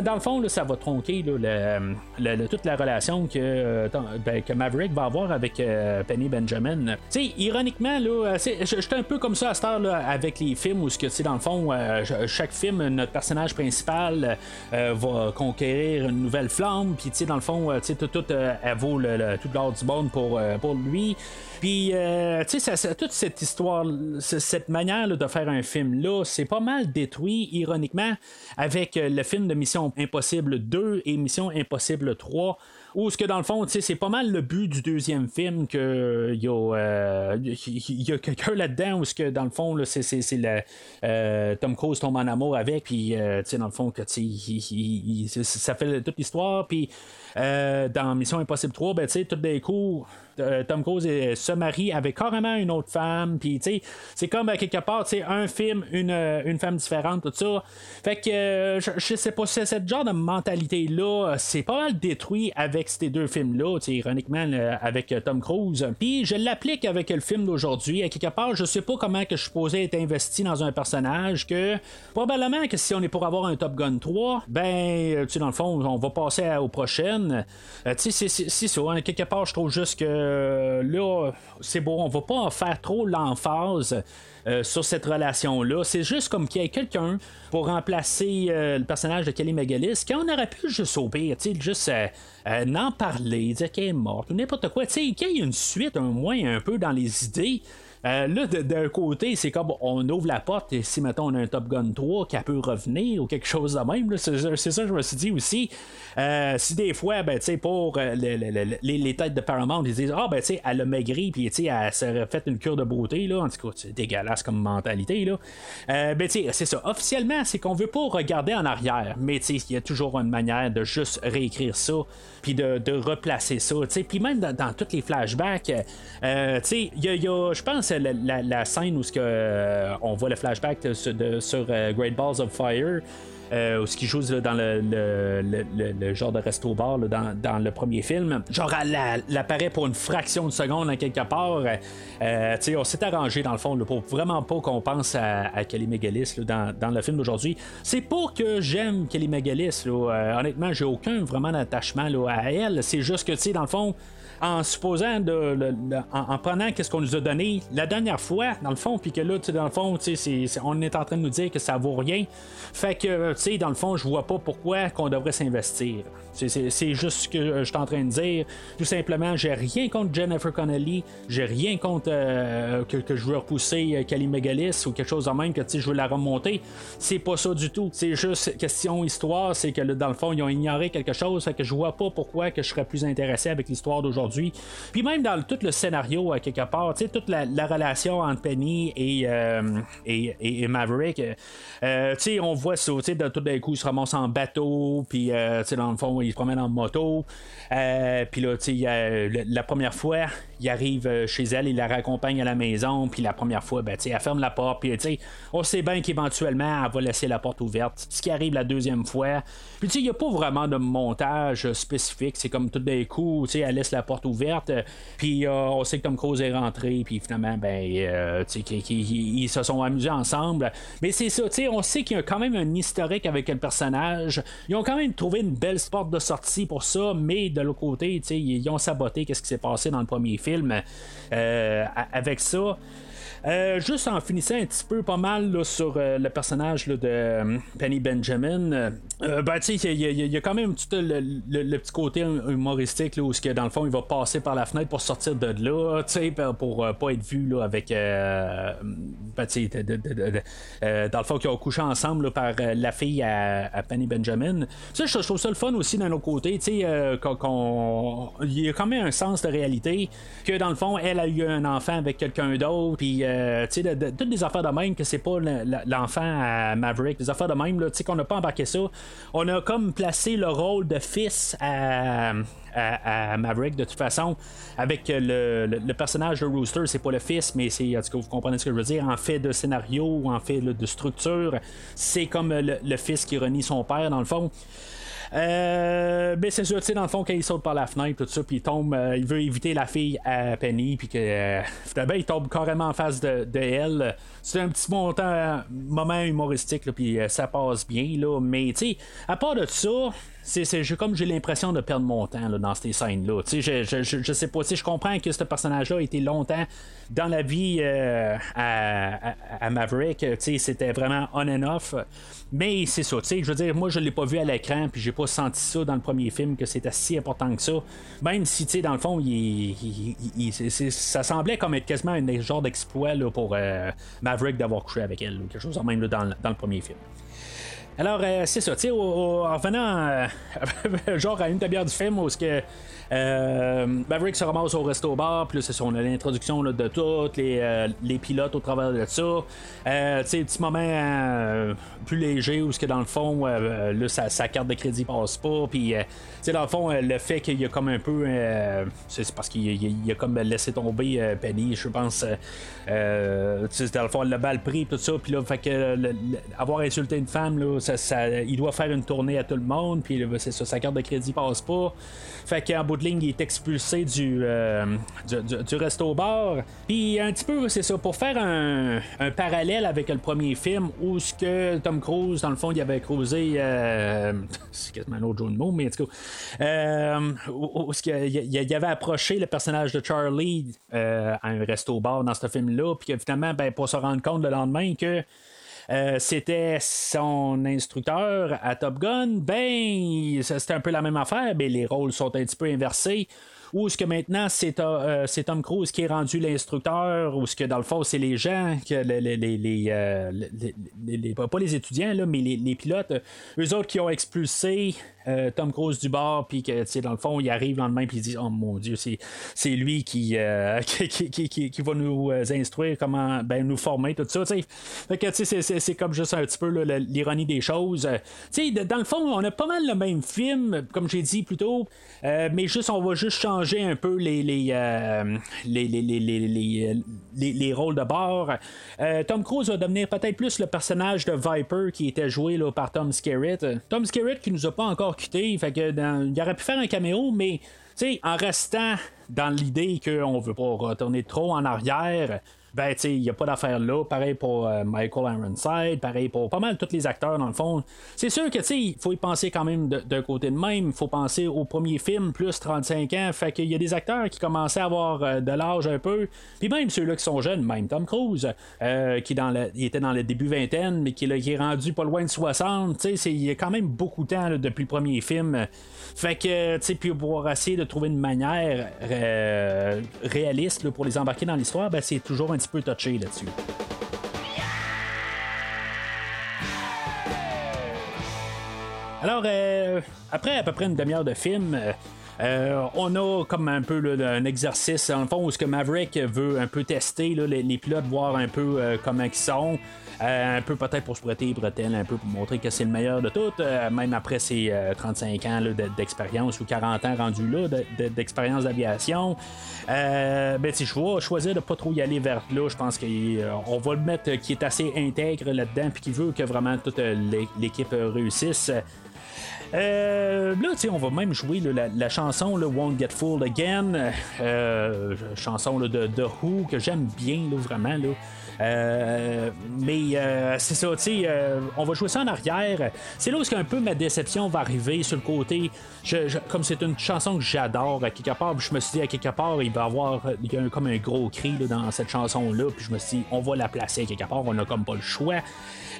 dans le fond, là, ça va tronquer là, toute la relation que, euh, ben, que Maverick va avoir avec euh, Penny Benjamin. Tu sais, ironiquement, là, j'étais un peu comme ça à cette heure là, avec les films où, dans le fond, euh, chaque film, notre personnage principal euh, va conquérir une nouvelle flamme, puis, tu sais, dans le fond, tu sais, tout, elle vaut le, tout l'or du monde pour, pour lui. Puis, tu sais, toute cette histoire, cette manière de faire un film là, c'est pas mal détruit, ironiquement, avec le film de Mission Impossible 2 et Mission Impossible 3. Ou ce que dans le fond, c'est pas mal le but du deuxième film que il y a, euh, quelqu'un là-dedans où ce que dans le fond, c'est, euh, Tom Cruise tombe en amour avec, puis euh, dans le fond, que, ça fait toute l'histoire, puis dans Mission Impossible 3, ben, tout d'un coup, Tom Cruise se marie avec carrément une autre femme. Puis, c'est comme à quelque part, un film, une, euh, une femme différente, tout ça. Fait que, euh, je, sais pas, c'est ce genre de mentalité-là, c'est pas mal détruit avec ces deux films-là, ironiquement, avec Tom Cruise. Puis, je l'applique avec le film d'aujourd'hui. À quelque part, je sais pas comment que je suis posé être investi dans un personnage que, probablement que si on est pour avoir un Top Gun 3, ben, tu dans le fond, on va passer aux prochaines. tu sais, c'est ça. Hein, quelque part, je trouve juste que euh, là, c'est bon, on va pas en faire trop l'emphase. Euh, sur cette relation-là. C'est juste comme qu'il y ait quelqu'un pour remplacer euh, le personnage de Kelly McGillis, quand on aurait pu juste au pire, juste n'en parler, dire qu'elle est morte, ou n'importe quoi, qu'il y ait une suite, un moins un peu dans les idées. Euh, là, d'un côté, c'est comme on ouvre la porte et si, mettons, on a un Top Gun 3 qui peut revenir ou quelque chose de même, c'est ça que je me suis dit aussi. Euh, si des fois, ben, pour euh, les, têtes de Paramount, ils disent, ah, ben, tu elle a maigri, puis, elle s'est fait une cure de beauté, là. En tout cas, c'est dégueulasse comme mentalité, là. ben, c'est ça. Officiellement, c'est qu'on veut pas regarder en arrière, mais, il y a toujours une manière de juste réécrire ça puis de, replacer ça. Puis même dans, tous les flashbacks, il y a, je pense, la, scène où euh, on voit le flashback sur euh, Great Balls of Fire. Euh, ce qui joue dans le, genre de resto-bar dans, le premier film. Genre, elle, apparaît pour une fraction de seconde quelque part. Euh, on s'est arrangé dans le fond pour vraiment pas qu'on pense à, Kelly McGillis dans, le film d'aujourd'hui. C'est pas que j'aime Kelly McGillis. Euh, honnêtement, j'ai aucun vraiment d'attachement à elle. C'est juste que, dans le fond, en supposant de, en, prenant qu'est-ce qu'on nous a donné la dernière fois dans le fond puis que là dans le fond on est en train de nous dire que ça vaut rien. Fait que tu sais dans le fond je vois pas pourquoi qu'on devrait s'investir. C'est juste ce que je suis en train de dire. Tout simplement j'ai rien contre Jennifer Connelly j'ai rien contre euh, que, je veux repousser euh, Kelly Megalis ou quelque chose de même que je veux la remonter. C'est pas ça du tout. C'est juste question histoire. C'est que dans le fond ils ont ignoré quelque chose. Fait que je vois pas pourquoi que je serais plus intéressé avec l'histoire d'aujourd'hui puis même dans tout le scénario, à quelque part, toute la, relation entre Penny et, euh, et, Maverick, euh, on voit ça, de tout d'un coup, ils se ramassent en bateau, puis euh, dans le fond, ils se promènent en moto. puis là, la première fois, il arrive chez elle, il la raccompagne à la maison, puis la première fois, ben, elle ferme la porte, puis on sait bien qu'éventuellement, elle va laisser la porte ouverte. Ce qui arrive la deuxième fois, puis il n'y a pas vraiment de montage spécifique, c'est comme tout d'un coup, elle laisse la porte ouverte. Euh, puis euh, on sait que Tom Cruise est rentré, puis finalement, ben, euh, ils, se sont amusés ensemble. Mais c'est ça, on sait qu'il y a quand même un historique avec le personnage. Ils ont quand même trouvé une belle porte de sortie pour ça, mais de l'autre côté, ils ont saboté qu'est-ce qui s'est passé dans le premier film avec ça. Euh, juste en finissant un petit peu pas mal là, sur euh, le personnage de euh, Penny Benjamin, ben, il y, y y a quand même tout le, petit côté humoristique là, où, que, dans le fond, il va passer par la fenêtre pour sortir de là, pour, pour, pas être vu là, avec. ben, de- de- dans le fond, qu'ils ont couché ensemble par la fille à, Penny Benjamin. Ça, je, trouve ça le fun aussi d'un autre côté, il y a quand même un sens de réalité que dans le fond, elle a eu un enfant avec quelqu'un d'autre, puis euh, toutes des affaires de même que c'est pas le- le- l'enfant à Maverick, des affaires de même, tu sais, qu'on n'a pas embarqué ça. On a comme placé le rôle de fils à, Maverick de toute façon avec le, personnage de Rooster. C'est pas le fils mais c'est en tout cas vous comprenez ce que je veux dire. En fait de scénario en fait de structure c'est comme le fils qui renie son père dans le fond euh, ben c'est sûr, tu sais, dans le fond, quand il saute par la fenêtre, tout ça, puis il tombe, euh, il veut éviter la fille à Penny, puis que euh, finalement, il tombe carrément en face de, de elle. C'est un petit montant, moment humoristique, puis euh, ça passe bien, là. Mais, tu sais, à part de ça, c'est, comme j'ai l'impression de perdre mon temps dans ces scènes-là. Je, je, je, je sais pas, je comprends que ce personnage-là a été longtemps dans la vie euh, à, Maverick. C'était vraiment on and off. Mais c'est ça, je veux dire, moi je l'ai pas vu à l'écran, puis j'ai pas senti ça dans le premier film que c'était si important que ça. Même si, dans le fond, il, il- ça semblait comme être quasiment un genre d'exploit pour euh, Maverick d'avoir couché avec elle, ou quelque chose de même là, dans, dans le premier film. Alors, euh, c'est ça, tu sais, en revenant euh, genre à une demi-heure du film où ce que euh, Maverick se ramasse au resto-bar, puis là, c'est on a l'introduction de tous les, les pilotes au travers de ça. Tu sais, petit moment plus léger où ce que dans le fond, euh, là, sa, carte de crédit passe pas, puis euh, tu sais, dans le fond, euh, le fait qu'il y a comme un peu, euh, c'est parce qu'il il- il a comme laissé tomber euh, Penny, je pense, euh, euh, dans le fond, le bal pris, tout ça, puis là, fait que avoir insulté une femme, là, ça, il doit faire une tournée à tout le monde, puis là, c'est ça, sa carte de crédit passe pas. Fait qu'en bout de ligne, il est expulsé du, euh, du, du resto-bar. Puis un petit peu, c'est ça, pour faire un, un parallèle avec le premier film où ce que Tom Cruise, dans le fond, il avait causé. euh, c'est quasiment un autre jeu de mots, mais en tout cas. euh, où, il, avait approché le personnage de Charlie euh, à un resto-bar dans ce film-là, puis finalement, ben, pour se rendre compte le lendemain que. Euh, c'était son instructeur à Top Gun, ben, c'était un peu la même affaire, mais les rôles sont un petit peu inversés. Ou est-ce que maintenant c'est, euh, c'est Tom Cruise qui est rendu l'instructeur, ou est-ce que dans le fond c'est les gens, que les, les, les, les, euh, pas les étudiants, là, mais les, pilotes, euh, eux autres qui ont expulsé euh, Tom Cruise du bar, puis que dans le fond il arrive le lendemain, puis il dit Oh mon Dieu, c'est, lui qui, euh, qui, va nous euh, instruire comment ben, nous former, tout ça. tu sais. Fait que c'est, comme juste un petit peu l'ironie des choses. Tu sais, de- dans le fond, on a pas mal le même film, comme j'ai dit plus tôt, mais juste on va juste changer un peu les les, les, les, les, les, les, les- les rôles de bord. Tom Cruise va devenir peut-être plus le personnage de Viper qui était joué là, par Tom Skerritt. Tom Skerritt qui nous a pas encore fait que il aurait pu faire un caméo, mais en restant dans l'idée qu'on veut pas retourner trop en arrière, ben, tu il n'y a pas d'affaire là. Pareil pour euh, Michael Ironside, pareil pour pas mal tous les acteurs, dans le fond. C'est sûr que, tu sais, il faut y penser quand même d'un côté de même. Il faut penser au premier film, plus 35 ans. Fait qu'il y a des acteurs qui commençaient à avoir euh, de l'âge un peu. Puis même ceux-là qui sont jeunes, même Tom Cruise, euh, qui dans il était dans le début vingtaine, mais qui, est rendu pas loin de 60. Tu sais, il y a quand même beaucoup de temps depuis le premier film. Fait que, tu sais, puis pour essayer de trouver une manière euh, réaliste pour les embarquer dans l'histoire, ben, c'est toujours un petit peu touché là-dessus. Alors, euh, après à peu près une demi-heure de film, euh, euh, on a comme un peu là, un exercice, en fond, où ce que Maverick veut un peu tester là, les, pilotes, voir un peu comment ils sont. Euh, un peu peut-être pour se prêter les bretelles, un peu pour montrer que c'est le meilleur de tout, euh, même après ses euh, 35 ans là, de- d'expérience ou 40 ans rendus là de- de- d'expérience d'aviation. Euh, ben, sais, je vais choisir de pas trop y aller vers là. Je pense qu'on va le mettre euh, qui est assez intègre là-dedans, puis qui veut que vraiment toute euh, l'é- l'équipe euh, réussisse. Euh, là, tu on va même jouer la, chanson là, Won't Get Fooled Again, euh, chanson de Who que j'aime bien, là, vraiment. Là. Euh, mais euh, c'est ça, tu sais, euh, on va jouer ça en arrière. C'est là où un peu ma déception va arriver sur le côté. Comme c'est une chanson que j'adore à quelque part, je me suis dit à quelque part, il va y avoir comme un gros cri dans cette chanson-là, puis je me suis dit, on va la placer à quelque part, on n'a comme pas le choix.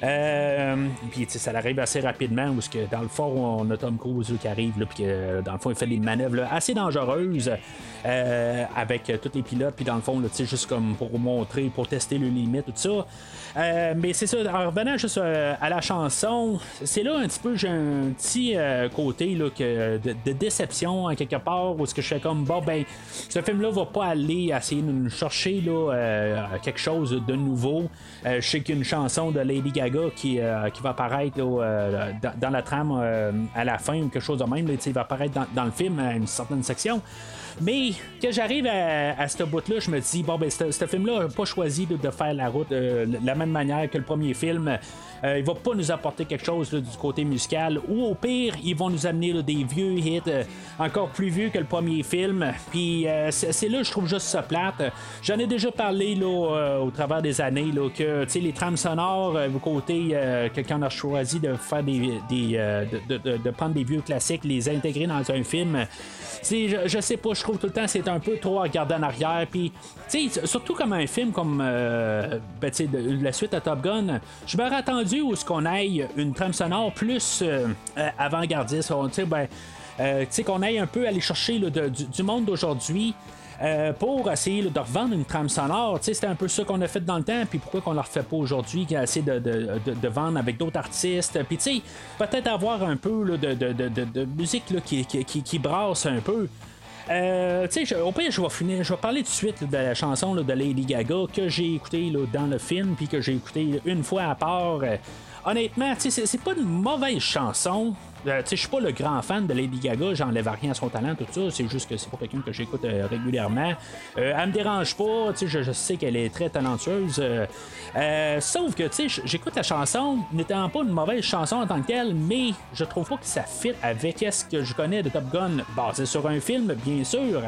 Puis ça arrive assez rapidement où que dans le fond on a Tom Cruise qui arrive puis dans le fond il fait des manœuvres assez dangereuses avec tous les pilotes puis dans le fond là, juste comme pour montrer pour tester le tout ça Euh, mais c'est ça en revenant juste euh, à la chanson c'est là un petit peu j'ai un petit euh, côté là, que, de, déception en quelque part où ce que je fais comme bon ben ce film là va pas aller essayer de nous chercher là, quelque chose de nouveau je sais qu'il y a une chanson de Lady Gaga qui, qui va apparaître dans, la trame à la fin ou quelque chose de même. Il va apparaître dans, dans le film à une certaine section. Mais que j'arrive à, ce bout-là, je me dis, bon, ben, ce film-là n'a pas choisi de, de faire la route euh, de la même manière que le premier film. Euh, il va pas nous apporter quelque chose du côté musical. Ou au pire, ils vont nous amener des vieux hits euh, encore plus vieux que le premier film. Puis euh, c'est là, je trouve juste ça plate. J'en ai déjà parlé euh, au travers des années que les trames sonores, du côté que a choisi de faire des, des de, de- prendre des vieux classiques, les intégrer dans un film. Je, je sais pas, je trouve tout le temps c'est un peu trop à regarder en arrière. Puis, surtout comme un film comme ben, la suite à Top Gun, je m'aurais attendu où ce qu'on aille une trame sonore plus euh, euh, avant-gardiste. On- sais, ben, euh, qu'on aille un peu aller chercher du, monde d'aujourd'hui. pour essayer de revendre une trame sonore, c'était un peu ça qu'on a fait dans le temps, puis pourquoi qu'on ne le refait pas aujourd'hui, qui a essayé de, de- de- de vendre avec d'autres artistes, puis peut-être avoir un peu de, musique là, qui- qui- qui brasse un peu. Euh, au pire, je vais finir, je vais parler de suite de la chanson de Lady Gaga que j'ai écoutée dans le film, puis que j'ai écoutée une fois à part. Euh, honnêtement, c'est pas une mauvaise chanson. Euh, je suis pas le grand fan de Lady Gaga, j'enlève rien à son talent, tout ça. C'est juste que c'est pas quelqu'un que j'écoute euh, régulièrement. Euh, elle me dérange pas, je, je sais qu'elle est très talentueuse. euh, euh, sauf que, j'écoute la chanson, n'étant pas une mauvaise chanson en tant que telle, mais je trouve pas que ça fit avec ce que je connais de Top Gun, basé sur un film, bien sûr.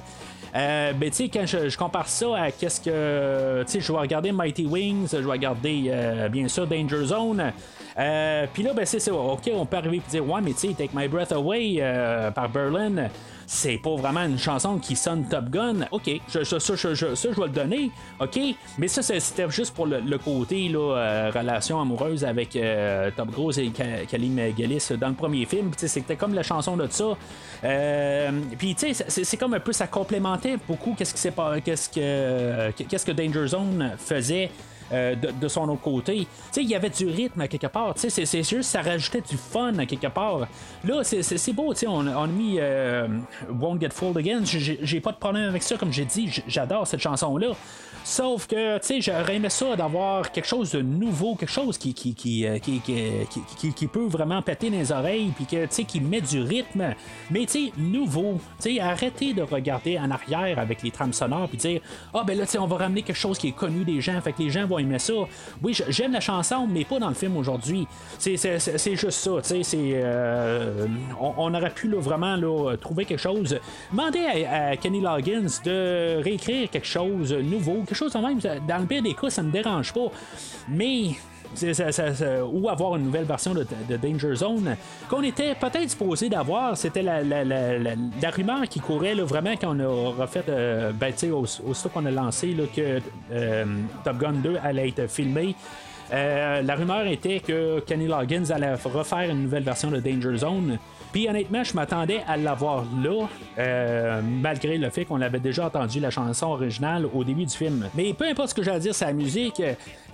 Euh, ben, tu sais, quand je, je compare ça à qu'est-ce que. Tu sais, je vais regarder Mighty Wings, je vais regarder, euh, bien sûr, Danger Zone. Euh, Puis là, ben, c'est ça. OK, on peut arriver et dire, ouais, mais tu sais, Take My Breath Away euh, par Berlin, c'est pas vraiment une chanson qui sonne Top Gun. OK, ça, je- vais le donner. OK, mais ça, c'était juste pour le, côté, là, euh, relation amoureuse avec euh, Top Cruise et Ka- Kelly McGillis dans le premier film. C'était comme la chanson de ça. Puis, tu sais, c'est- comme un peu, ça complémentait beaucoup qu'est-ce que, qu'est-ce que Danger Zone faisait. Euh, de, son autre côté. Il y avait du rythme à quelque part. C'est- c'est juste, ça rajoutait du fun à quelque part. Là, c'est- beau, on, on a mis euh, Won't Get Fooled Again. J'ai pas de problème avec ça, comme j'ai dit, j'adore cette chanson-là. Sauf que, tu sais, j'aurais aimé ça d'avoir quelque chose de nouveau, quelque chose qui, qui, qui, euh, qui, qui, peut vraiment péter les oreilles, puis que, tu sais, qui met du rythme, mais, tu sais, nouveau. Tu sais, arrêtez de regarder en arrière avec les trames sonores, puis dire, ah, ben là, tu sais, on va ramener quelque chose qui est connu des gens, fait que les gens vont aimer ça. Oui, j'aime la chanson, mais pas dans le film aujourd'hui. C'est juste ça, tu sais, euh, on, aurait pu, là, vraiment, là, trouver quelque chose. Demander à, Kenny Loggins de réécrire quelque chose de nouveau, quelque chose de même. Dans le pire des cas, ça me dérange pas. Mais ou avoir une nouvelle version de, Danger Zone qu'on était peut-être supposé d'avoir. C'était la, la, la, rumeur qui courait là, vraiment quand on a refait, euh, ben, aussitôt qu'on a lancé là, que euh, Top Gun 2 allait être filmé. Euh, la rumeur était que Kenny Loggins allait refaire une nouvelle version de Danger Zone. Puis honnêtement, je m'attendais à l'avoir là, euh, malgré le fait qu'on avait déjà entendu la chanson originale au début du film. Mais peu importe ce que j'ai à dire sur la musique,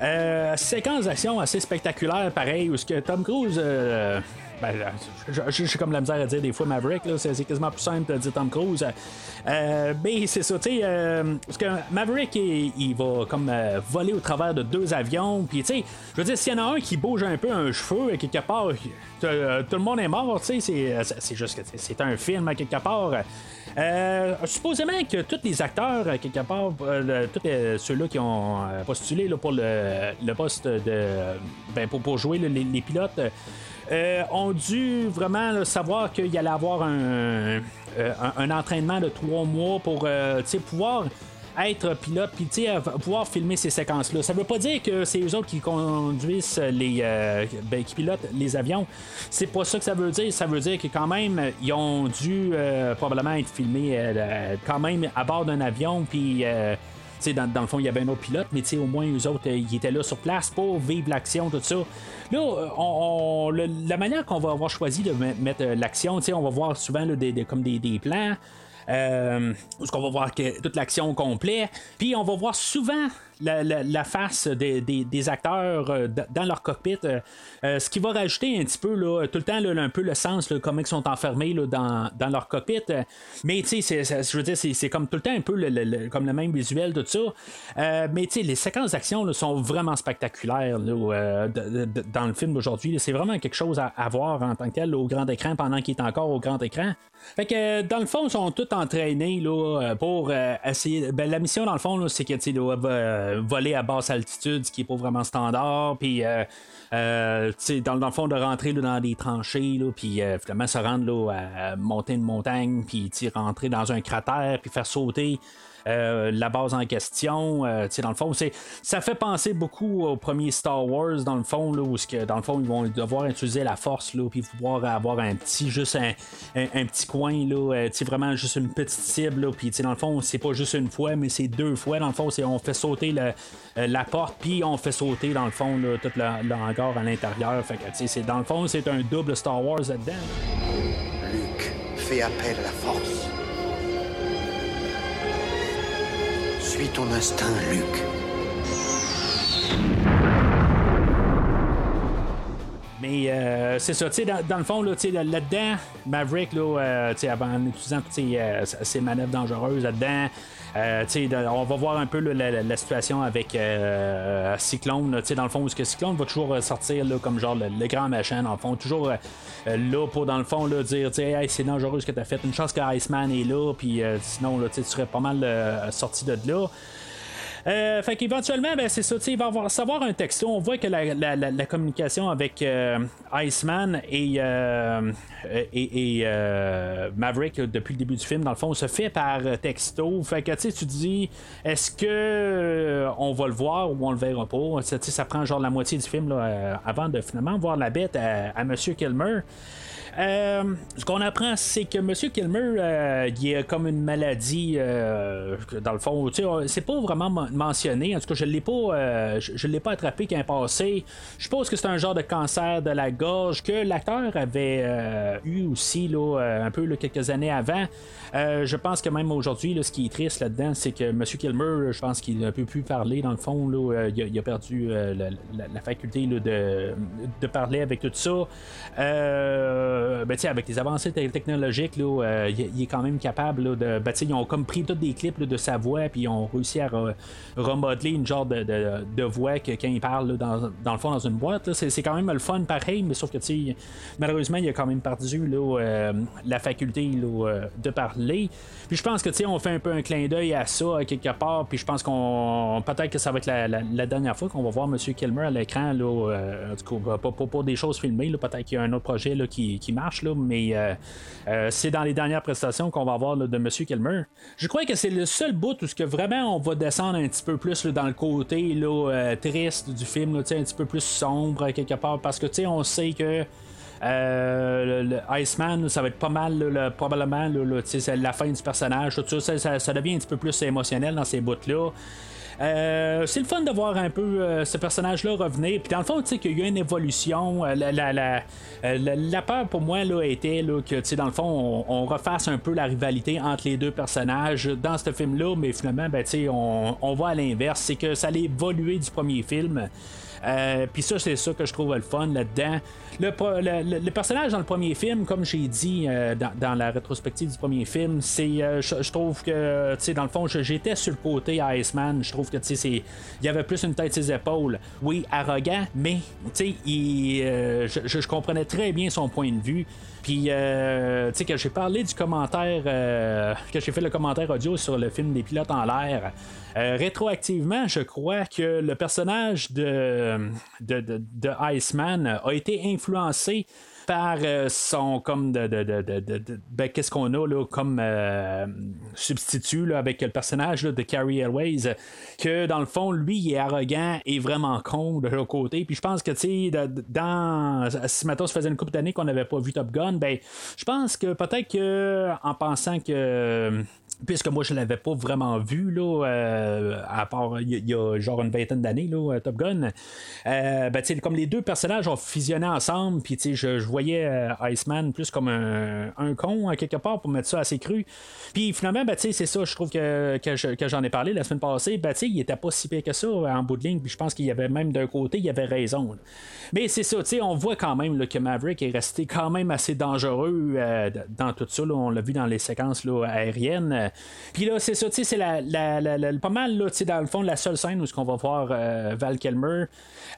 euh, séquence d'action assez spectaculaire, pareil, où ce que Tom Cruise. euh, ben, j'ai comme la misère à dire des fois Maverick, c'est, quasiment plus simple de dire Tom Cruise. Euh, mais c'est ça, tu sais, euh, parce que Maverick, il, va comme euh, voler au travers de deux avions, puis tu sais, je veux dire, s'il y en a un qui bouge un peu un cheveu, quelque part, euh, tout le monde est mort, tu sais, c'est, juste que c'est- un film, à quelque part. Supposément que tous les acteurs, quelque part, tous ceux-là qui ont postulé là, pour le, poste de. Ben, pour, jouer les pilotes, euh, ont dû vraiment là, savoir qu'il allait avoir un, euh, un, entraînement de trois mois pour euh, pouvoir être pilote, puis pouvoir filmer ces séquences-là. Ça veut pas dire que c'est eux autres qui conduisent les. Ben, qui pilotent les avions. C'est pas ça que ça veut dire. Ça veut dire que quand même, ils ont dû probablement être filmés quand même à bord d'un avion, puis dans, dans, le fond, il y avait un autre pilote, mais au moins, eux autres, ils étaient là sur place pour vivre l'action, tout ça. Là, on, la manière qu'on va avoir choisi de mettre euh, l'action, on va voir souvent des, comme des, des plans. Euh, où qu'on va voir que toute l'action complète. Puis on va voir souvent la, face des, acteurs euh, dans leur cockpit, euh, euh, ce qui va rajouter un petit peu là, tout le temps un peu le sens, comment ils sont enfermés dans, leur cockpit. Mais tu sais, je veux dire, c'est comme tout le temps un peu le, comme le même visuel, tout ça. mais tu sais, les séquences d'action sont vraiment spectaculaires dans le film d'aujourd'hui. C'est vraiment quelque chose à, voir en tant que tel au grand écran pendant qu'il est encore au grand écran. Fait que dans le fond, ils sont tous entraînés là, pour essayer. Ben, la mission dans le fond, c'est que tu euh, voler à basse altitude, ce qui est pas vraiment standard. Puis, euh, euh, dans, le fond, de rentrer dans des tranchées, puis finalement se rendre à monter une montagne, puis rentrer dans un cratère, puis faire sauter euh, la base en question. Euh, dans le fond, ça fait penser beaucoup au premier Star Wars, dans le fond, là, où que, dans le fond, ils vont devoir utiliser la force, là, puis pouvoir avoir un petit, juste un, un, petit coin, là, euh, vraiment juste une petite cible, puis dans le fond, c'est pas juste une fois, mais c'est deux fois. Dans le fond, on fait sauter la porte, puis on fait sauter, dans le fond, là, tout le, hangar à l'intérieur. Fait que, c'est, dans le fond, c'est un double Star Wars là-dedans. Luke fait appel à la force. Ton instinct, Luc. Mais euh, c'est ça, tu sais, dans, le fond, là, là-dedans, Maverick, là, euh, avant utilisant toutes euh, ces manœuvres dangereuses là-dedans, euh, on va voir un peu la, situation avec euh, Cyclone. dans le fond, où ce que Cyclone va toujours sortir là, comme genre le, grand machin, dans le fond, toujours là pour dans le fond là, dire hey, c'est dangereux ce que tu as fait. Une chance que Iceman est là, puis sinon là, tu serais pas mal sorti de là. Euh, fait qu'éventuellement, ben, c'est ça, il va avoir, savoir un texto. On voit que la, communication avec euh, Iceman et, euh, et, Maverick depuis le début du film, dans le fond, se fait par texto. Fait que tu dis, est-ce que on va le voir ou on le verra pas? Ça prend genre la moitié du film là, avant de finalement voir la bête à, à Monsieur Kilmer. Euh, ce qu'on apprend, c'est que M. Kilmer, euh, il a comme une maladie, euh, dans le fond, c'est pas vraiment mentionné. En tout cas, je l'ai pas, je, l'ai pas attrapé qu'un passé. Je suppose que c'est un genre de cancer de la gorge que l'acteur avait eu aussi là, un peu quelques années avant. je pense que même aujourd'hui, ce qui est triste là-dedans, c'est que M. Kilmer, je pense qu'il ne peut plus parler dans le fond. Là, il, a, perdu la, faculté de, de, parler avec tout ça. Euh, ben, avec les avancées technologiques, euh, il, est quand même capable de. Ben, ils ont comme pris tous des clips de sa voix, puis ils ont réussi à remodeler une genre de, voix que quand il parle dans, le fond dans une boîte. C'est quand même le fun pareil, mais sauf que malheureusement, il a quand même perdu euh, la faculté de parler. Puis je pense que on fait un peu un clin d'œil à ça quelque part, puis je pense qu'on peut-être que ça va être la, dernière fois qu'on va voir M. Kilmer à l'écran, là, en des choses filmées, peut-être qu'il y a un autre projet qui, marche, là, mais euh, euh, c'est dans les dernières prestations qu'on va avoir de M. Kilmer. Je crois que c'est le seul bout où que vraiment on va descendre un petit peu plus dans le côté là, euh, triste du film, un petit peu plus sombre quelque part, parce que on sait que le, Iceman, ça va être pas mal, probablement, la fin du personnage. Tout ça, ça, ça, devient un petit peu plus émotionnel dans ces bouts-là. Euh, c'est le fun de voir un peu euh, ce personnage-là revenir. Puis dans le fond, tu sais qu'il y a une évolution. Euh, la, peur pour moi là, était que, tu sais, dans le fond, on, refasse un peu la rivalité entre les deux personnages dans ce film-là, mais finalement, ben, tu sais, on, on va à l'inverse. C'est que ça allait évoluer du premier film. Euh, puis ça, c'est ça que je trouve le fun là-dedans. Le, personnage dans le premier film, comme j'ai dit euh, dans, la rétrospective du premier film, c'est, euh, je, trouve que, tu sais, dans le fond, j'étais sur le côté Iceman. Je trouve que, tu sais, il y avait plus une tête ses épaules. Oui, arrogant, mais, tu sais, je, je comprenais très bien son point de vue. Puis, euh, tu sais, que j'ai parlé du commentaire, euh, que j'ai fait le commentaire audio sur le film des pilotes en l'air. Euh, rétroactivement, je crois que le personnage de, de, de, Iceman a été influencé par son comme de, de, de, de ben, qu'est-ce qu'on a là comme substitut là, avec le personnage de Carrie Airways que dans le fond lui il est arrogant et vraiment con de l'autre côté. Puis je pense que tu sais dans si maintenant ça faisait une couple d'années qu'on n'avait pas vu Top Gun ben je pense que peut-être que en pensant que puisque moi je l'avais pas vraiment vu là, euh, à part il y, a genre une vingtaine d'années là, Top Gun. Euh, ben, comme les deux personnages ont fusionné ensemble, puis je, je voyais euh, Iceman plus comme un, un con quelque part pour mettre ça assez cru. Puis finalement, ben, c'est ça, je trouve que, que, j'en ai parlé la semaine passée, ben, il était pas si pire que ça en bout de ligne, puis je pense qu'il y avait même d'un côté, il y avait raison. Mais c'est ça, on voit quand même que Maverick est resté quand même assez dangereux dans tout ça. on l'a vu dans les séquences aériennes. Puis là, c'est ça, c'est la, pas mal, là, dans le fond, la seule scène où on va voir euh, Val Kilmer.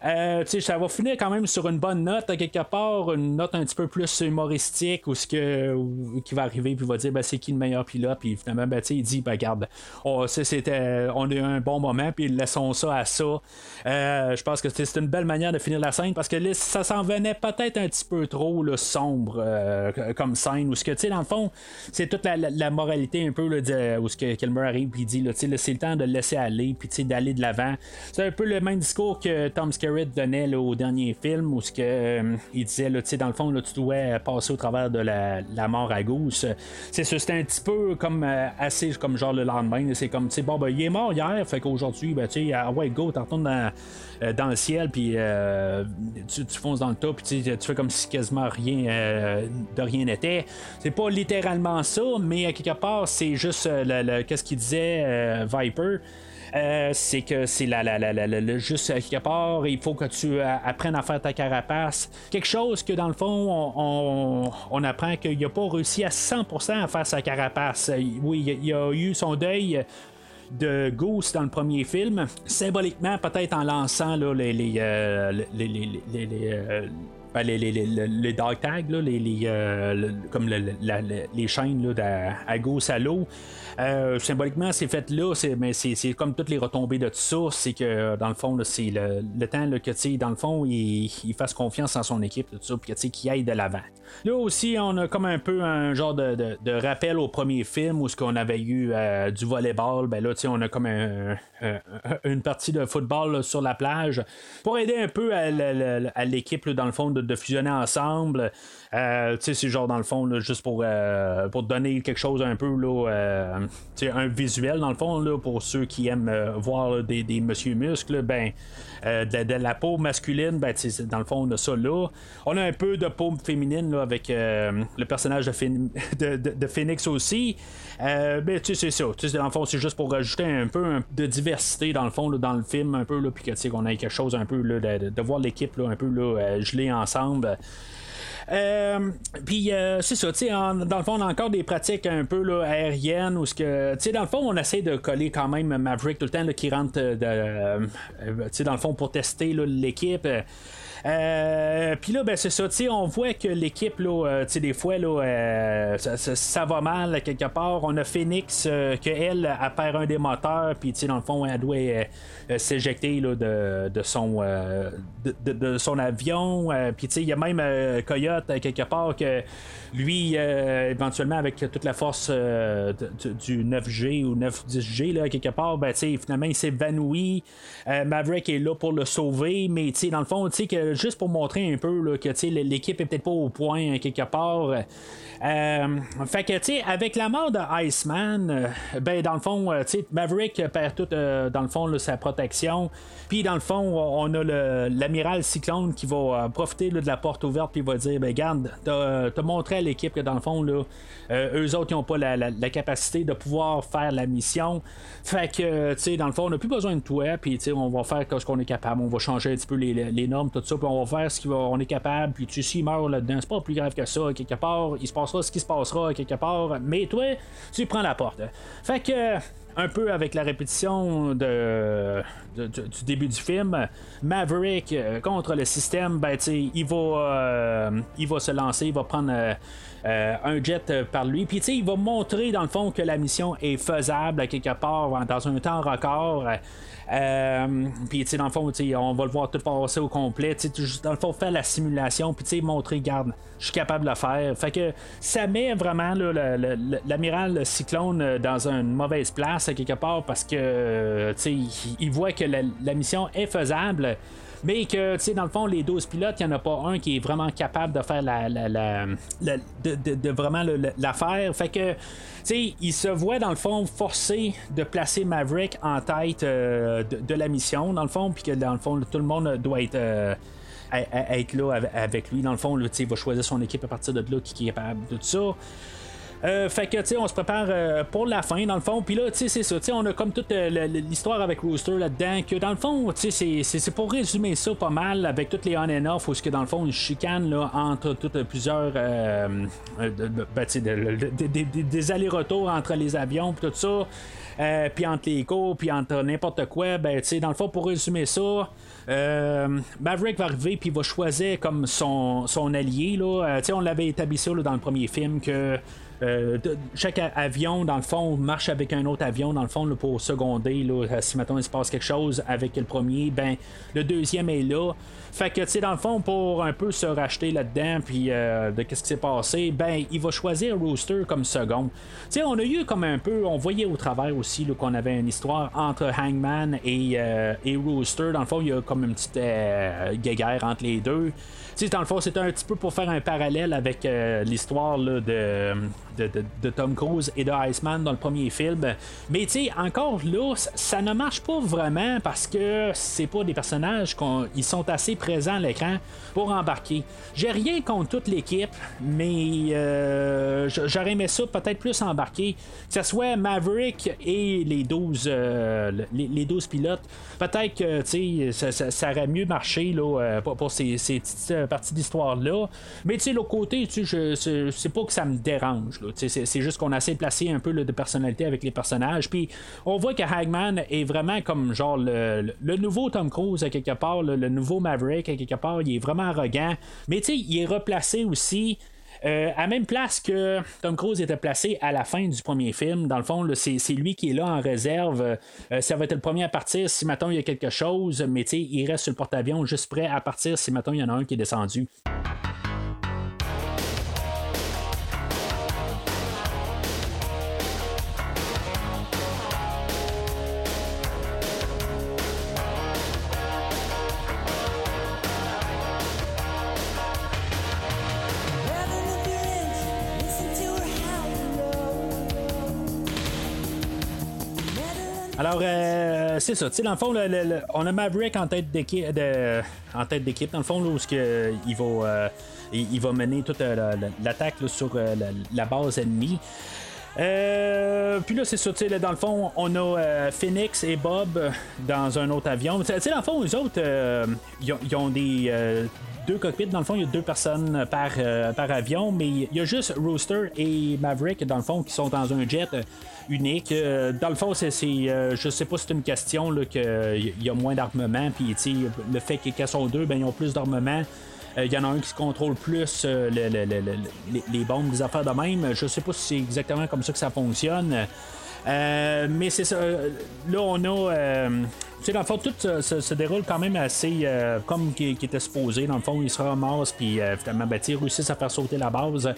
Euh, ça va finir quand même sur une bonne note, quelque part, une note un petit peu plus humoristique, où ce que, qui va arriver, puis va dire ben, c'est qui le meilleur pilote, puis finalement, ben, il dit ben, regarde, oh, c'était, on a eu un bon moment, puis laissons ça à ça. Euh, je pense que c'est une belle manière de finir la scène, parce que là, ça s'en venait peut-être un petit peu trop sombre comme scène, où ce que, tu sais, dans le fond, c'est toute la, moralité un peu où ce que Kilmer arrive et il dit c'est le temps de le laisser aller puis d'aller de l'avant. C'est un peu le même discours que Tom Skerritt donnait au dernier film où ce que euh, il disait dans le fond là, tu dois passer au travers de la, mort à Goose. C'est un petit peu comme euh, assez comme genre le lendemain. C'est comme tu sais bon ben il est mort hier, fait qu'aujourd'hui ben tu sais ah ouais go, t'en retournes dans euh, dans le ciel, puis tu, fonces dans le tas, puis tu fais comme si quasiment rien de rien n'était. C'est pas littéralement ça, mais quelque part, c'est juste qu'est-ce qu'il disait euh, Viper? Euh, c'est que c'est la, la, la, la, juste quelque part, il faut que tu apprennes à faire ta carapace. Quelque chose que dans le fond, on, on, apprend qu'il n'a pas réussi à 100% à faire sa carapace. Oui, il, a eu son deuil de Goose dans le premier film, symboliquement peut-être en lançant là, les, euh, les, les ben, les, les, les, les, dog tags, là, les, euh, comme les chaînes là, à, à gauche à l'eau. Euh, symboliquement, c'est fait là, mais c'est, comme toutes les retombées de tout ça. C'est que dans le fond, c'est le, temps là, que dans le fond, il, il, fasse confiance en son équipe, tout ça, puis qu'il aille de l'avant. Là aussi, on a comme un peu un genre de, de, rappel au premier film où ce qu'on avait eu euh, du volleyball. Ben là, on a comme une partie de football sur la plage pour aider un peu à, l'équipe dans le fond de, fusionner ensemble. Euh, c'est genre dans le fond, juste pour, euh, pour donner quelque chose un peu là, un visuel dans le fond là, pour ceux qui aiment voir des, des monsieur muscles. Ben, de, la peau masculine, ben, dans le fond, on a ça là. On a un peu de peau féminine là, avec euh, le personnage de, de, Phoenix aussi. Euh, ben, tu sais, c'est ça. dans le fond, c'est juste pour rajouter un peu de diversité dans le fond, dans le film, un peu, puis qu'on ait quelque chose un peu, là, de, voir l'équipe un peu là, euh, gelée ensemble. Euh, puis c'est ça, tu sais, dans le fond, on a encore des pratiques un peu là, aériennes où ce que, tu sais, dans le fond, on essaie de coller quand même Maverick tout le temps qui rentre, de, tu sais, dans le fond, pour tester là, l'équipe. Euh, puis là, ben, c'est ça, on voit que l'équipe, là, euh, des fois, là, euh, ça, va mal quelque part. On a Phoenix, qu'elle, a perd un des moteurs, puis dans le fond, elle doit s'éjecter de, de, son, de, de, son avion. puis il y a même Coyote, quelque part, que lui, éventuellement, avec toute la force du 9G ou 9-10G, là, quelque part, ben, finalement, il s'évanouit. Maverick est là pour le sauver, mais dans le fond, que juste pour montrer un peu là, que l'équipe est peut-être pas au point hein, quelque part. Euh, fait que, tu sais, avec la mort de Iceman, euh, ben, dans le fond, euh, tu sais, Maverick perd tout, dans le fond, sa protection. Puis, dans le fond, on a l'amiral Cyclone qui va profiter de la porte ouverte, puis va dire, ben, garde, t'as montré à l'équipe que, dans le fond, là, eux autres, ils n'ont pas la, capacité de pouvoir faire la mission. Fait que, tu sais, dans le fond, on n'a plus besoin de toi, puis, tu sais, on va faire ce qu'on est capable. On va changer un petit peu les, normes, tout ça, puis on va faire ce qu'on est capable, puis tu s'il meurt là-dedans, c'est pas plus grave que ça, quelque part, il se ce qui se passera quelque part, mais toi, tu prends la porte. Fait que un peu avec la répétition de, du début du film, Maverick euh, contre le système, ben, il va, euh, il va se lancer, il va prendre euh, un jet par lui, puis tu sais, il va montrer dans le fond que la mission est faisable quelque part dans un temps record. Euh, puis, tu sais, dans le fond, on va le voir tout passer au complet. Tu sais, dans le fond, faire la simulation, puis, tu sais, montrer, garde, je suis capable de le faire. Fait que ça met vraiment l'amiral Cyclone euh, dans une mauvaise place, quelque part, parce que, euh, tu sais, il, voit que la mission est faisable. Mais que, tu sais, dans le fond, les 12 pilotes, il n'y en a pas un qui est vraiment capable de faire la. la- la- de, de- vraiment la faire. Fait que, tu sais, il se voit, dans le fond, forcé de placer Maverick en tête euh, de, la mission, dans le fond, puis que, dans le fond, tout le monde doit être. euh, être là avec- lui. Dans le fond, là, il va choisir son équipe à partir de là qui est capable de tout ça. Euh, fait que, tu sais, on se prépare euh, pour la fin, dans le fond. Puis là, tu sais, c'est ça. Tu sais, on a comme toute euh, l'histoire avec Rooster là-dedans. Que dans le fond, tu sais, c'est- pour résumer ça pas mal avec toutes les on and off. Où ce que dans le fond, une chicane là, entre toutes euh, plusieurs. ben, tu sais, de- de- de- de- de- des allers-retours entre les avions, puis tout ça. Puis entre les cours, puis entre n'importe quoi, ben, tu sais, dans le fond, pour résumer ça, euh, Maverick va arriver, puis va choisir comme son, son allié, là. Euh, on l'avait établi ça là, dans le premier film, que euh, chaque avion, dans le fond, marche avec un autre avion, dans le fond, pour seconder. Là, Euh, si maintenant il se passe quelque chose avec le premier, ben le deuxième est là. Fait que, tu sais, dans le fond, pour un peu se racheter là-dedans, puis euh, de qu'est-ce qui s'est passé, ben il va choisir Rooster comme second. Tu sais, on a eu comme un peu, on voyait au travers aussi qu'on avait une histoire entre Hangman et, et Rooster. Dans le fond, il y a comme une petite guéguerre entre les deux. Tu sais, dans le fond, c'était un petit peu pour faire un parallèle avec l'histoire de, de, Tom Cruise et de Iceman dans le premier film. Mais tu sais, encore là, ça, ne marche pas vraiment parce que c'est pas des personnages qui sont assez présents à l'écran pour embarquer. J'ai rien contre toute l'équipe, mais euh, j'aurais aimé ça peut-être plus embarquer. Que ce soit Maverick et les 12, euh, les, les 12 pilotes. Peut-être que ça, aurait mieux marché là, euh, pour, pour ces, petites parties d'histoire-là. Mais tu sais, l'autre côté, tu c'est pas que ça me dérange. là. C'est juste qu'on a essayé de placer un peu de personnalité avec les personnages. Puis on voit que Hagman est vraiment comme genre le, nouveau Tom Cruise à quelque part, le, nouveau Maverick à quelque part. Il est vraiment arrogant. Mais tu il est replacé aussi. euh, à même place que Tom Cruise était placé à la fin du premier film. Dans le fond, c'est lui qui est là en réserve. Euh, ça va être le premier à partir si maintenant il y a quelque chose, mais il reste sur le porte-avions juste prêt à partir si maintenant il y en a un qui est descendu. Alors, euh, c'est ça. Tu sais, dans le fond, on a Maverick en tête d'équipe, en tête d'équipe dans le fond, là, où que il va, euh, il, va mener toute euh, la- la- l'attaque sur euh, la, base ennemie. Euh, puis là, c'est ça, tu sais, dans le fond, on a euh, Phoenix et Bob euh, dans un autre avion. Tu sais, dans le fond, eux autres, euh, ils ont, des. euh, deux cockpits, dans le fond, il y a deux personnes par, euh, par avion, mais il y a juste Rooster et Maverick, dans le fond, qui sont dans un jet euh, unique. Euh, dans le fond, c'est, euh, je sais pas si c'est une question qu'il y a moins d'armement, puis le fait qu'ils sont deux, ben, ils ont plus d'armement. Euh, Il y en a un qui contrôle plus euh, le- le- le- le- les, les bombes, des affaires de même. Je sais pas si c'est exactement comme ça que ça fonctionne. Euh, mais c'est ça. euh, Là, on a. tu sais, dans le fond, tout se, déroule quand même assez euh, comme qui, était supposé. Dans le fond, il se ramasse, puis euh, finalement, ben, ils réussissent à faire sauter la base.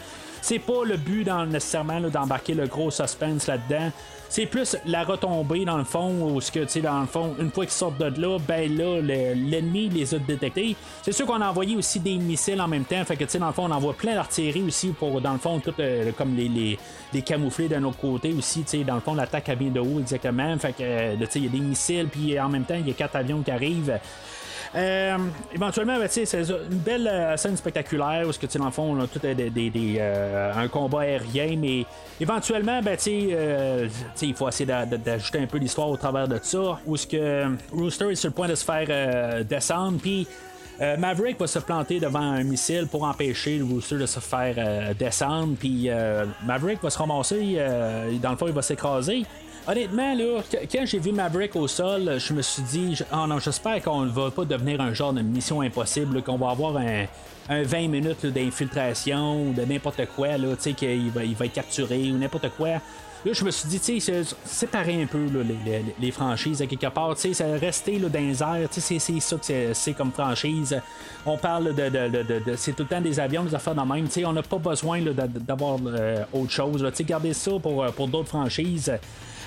C'est pas le but dans, nécessairement d'embarquer le gros suspense là-dedans. C'est plus la retombée dans le fond, où ce que, tu sais, dans le fond, une fois qu'ils sortent de là, ben là, le- l'ennemi les a détectés. C'est sûr qu'on a envoyé aussi des missiles en même temps, fait que, tu sais, dans le fond, on envoie plein d'artillerie aussi pour, dans le fond, tout euh, comme les, les, les camoufler d'un autre côté aussi, tu sais, dans le fond, l'attaque vient de haut exactement, fait que, euh, tu sais, il y a des missiles, puis en même temps, il y a quatre avions qui arrivent. Euh, éventuellement, ben, c'est une belle euh, scène spectaculaire où, que, dans le fond, tout euh, des, euh, un combat aérien, mais éventuellement, ben, tu sais, euh, tu sais, il faut essayer d'a- d'a- d'ajouter un peu l'histoire au travers de ça, où ce que Rooster est sur le point de se faire descendre, puis Maverick va se planter devant un missile pour empêcher le Rooster de se faire descendre. Puis euh, Maverick va se ramasser, dans le fond, il va s'écraser. Honnêtement, là, quand j'ai vu Maverick au sol, je me suis dit, oh non, j'espère qu'on ne va pas devenir un genre de mission impossible, qu'on va avoir un, 20 minutes d'infiltration de n'importe quoi, là, qu'il va, il va être capturé ou n'importe quoi. Là, je me suis dit, tu sais, séparer un peu les, franchises à quelque part. Tu sais, rester dans les airs, tu sais, c'est ça que c'est comme franchise. On parle de. de, c'est tout le temps des avions, des affaires de même. Tu sais, on n'a pas besoin d'avoir euh, autre chose. Tu sais, garder ça pour, pour d'autres franchises.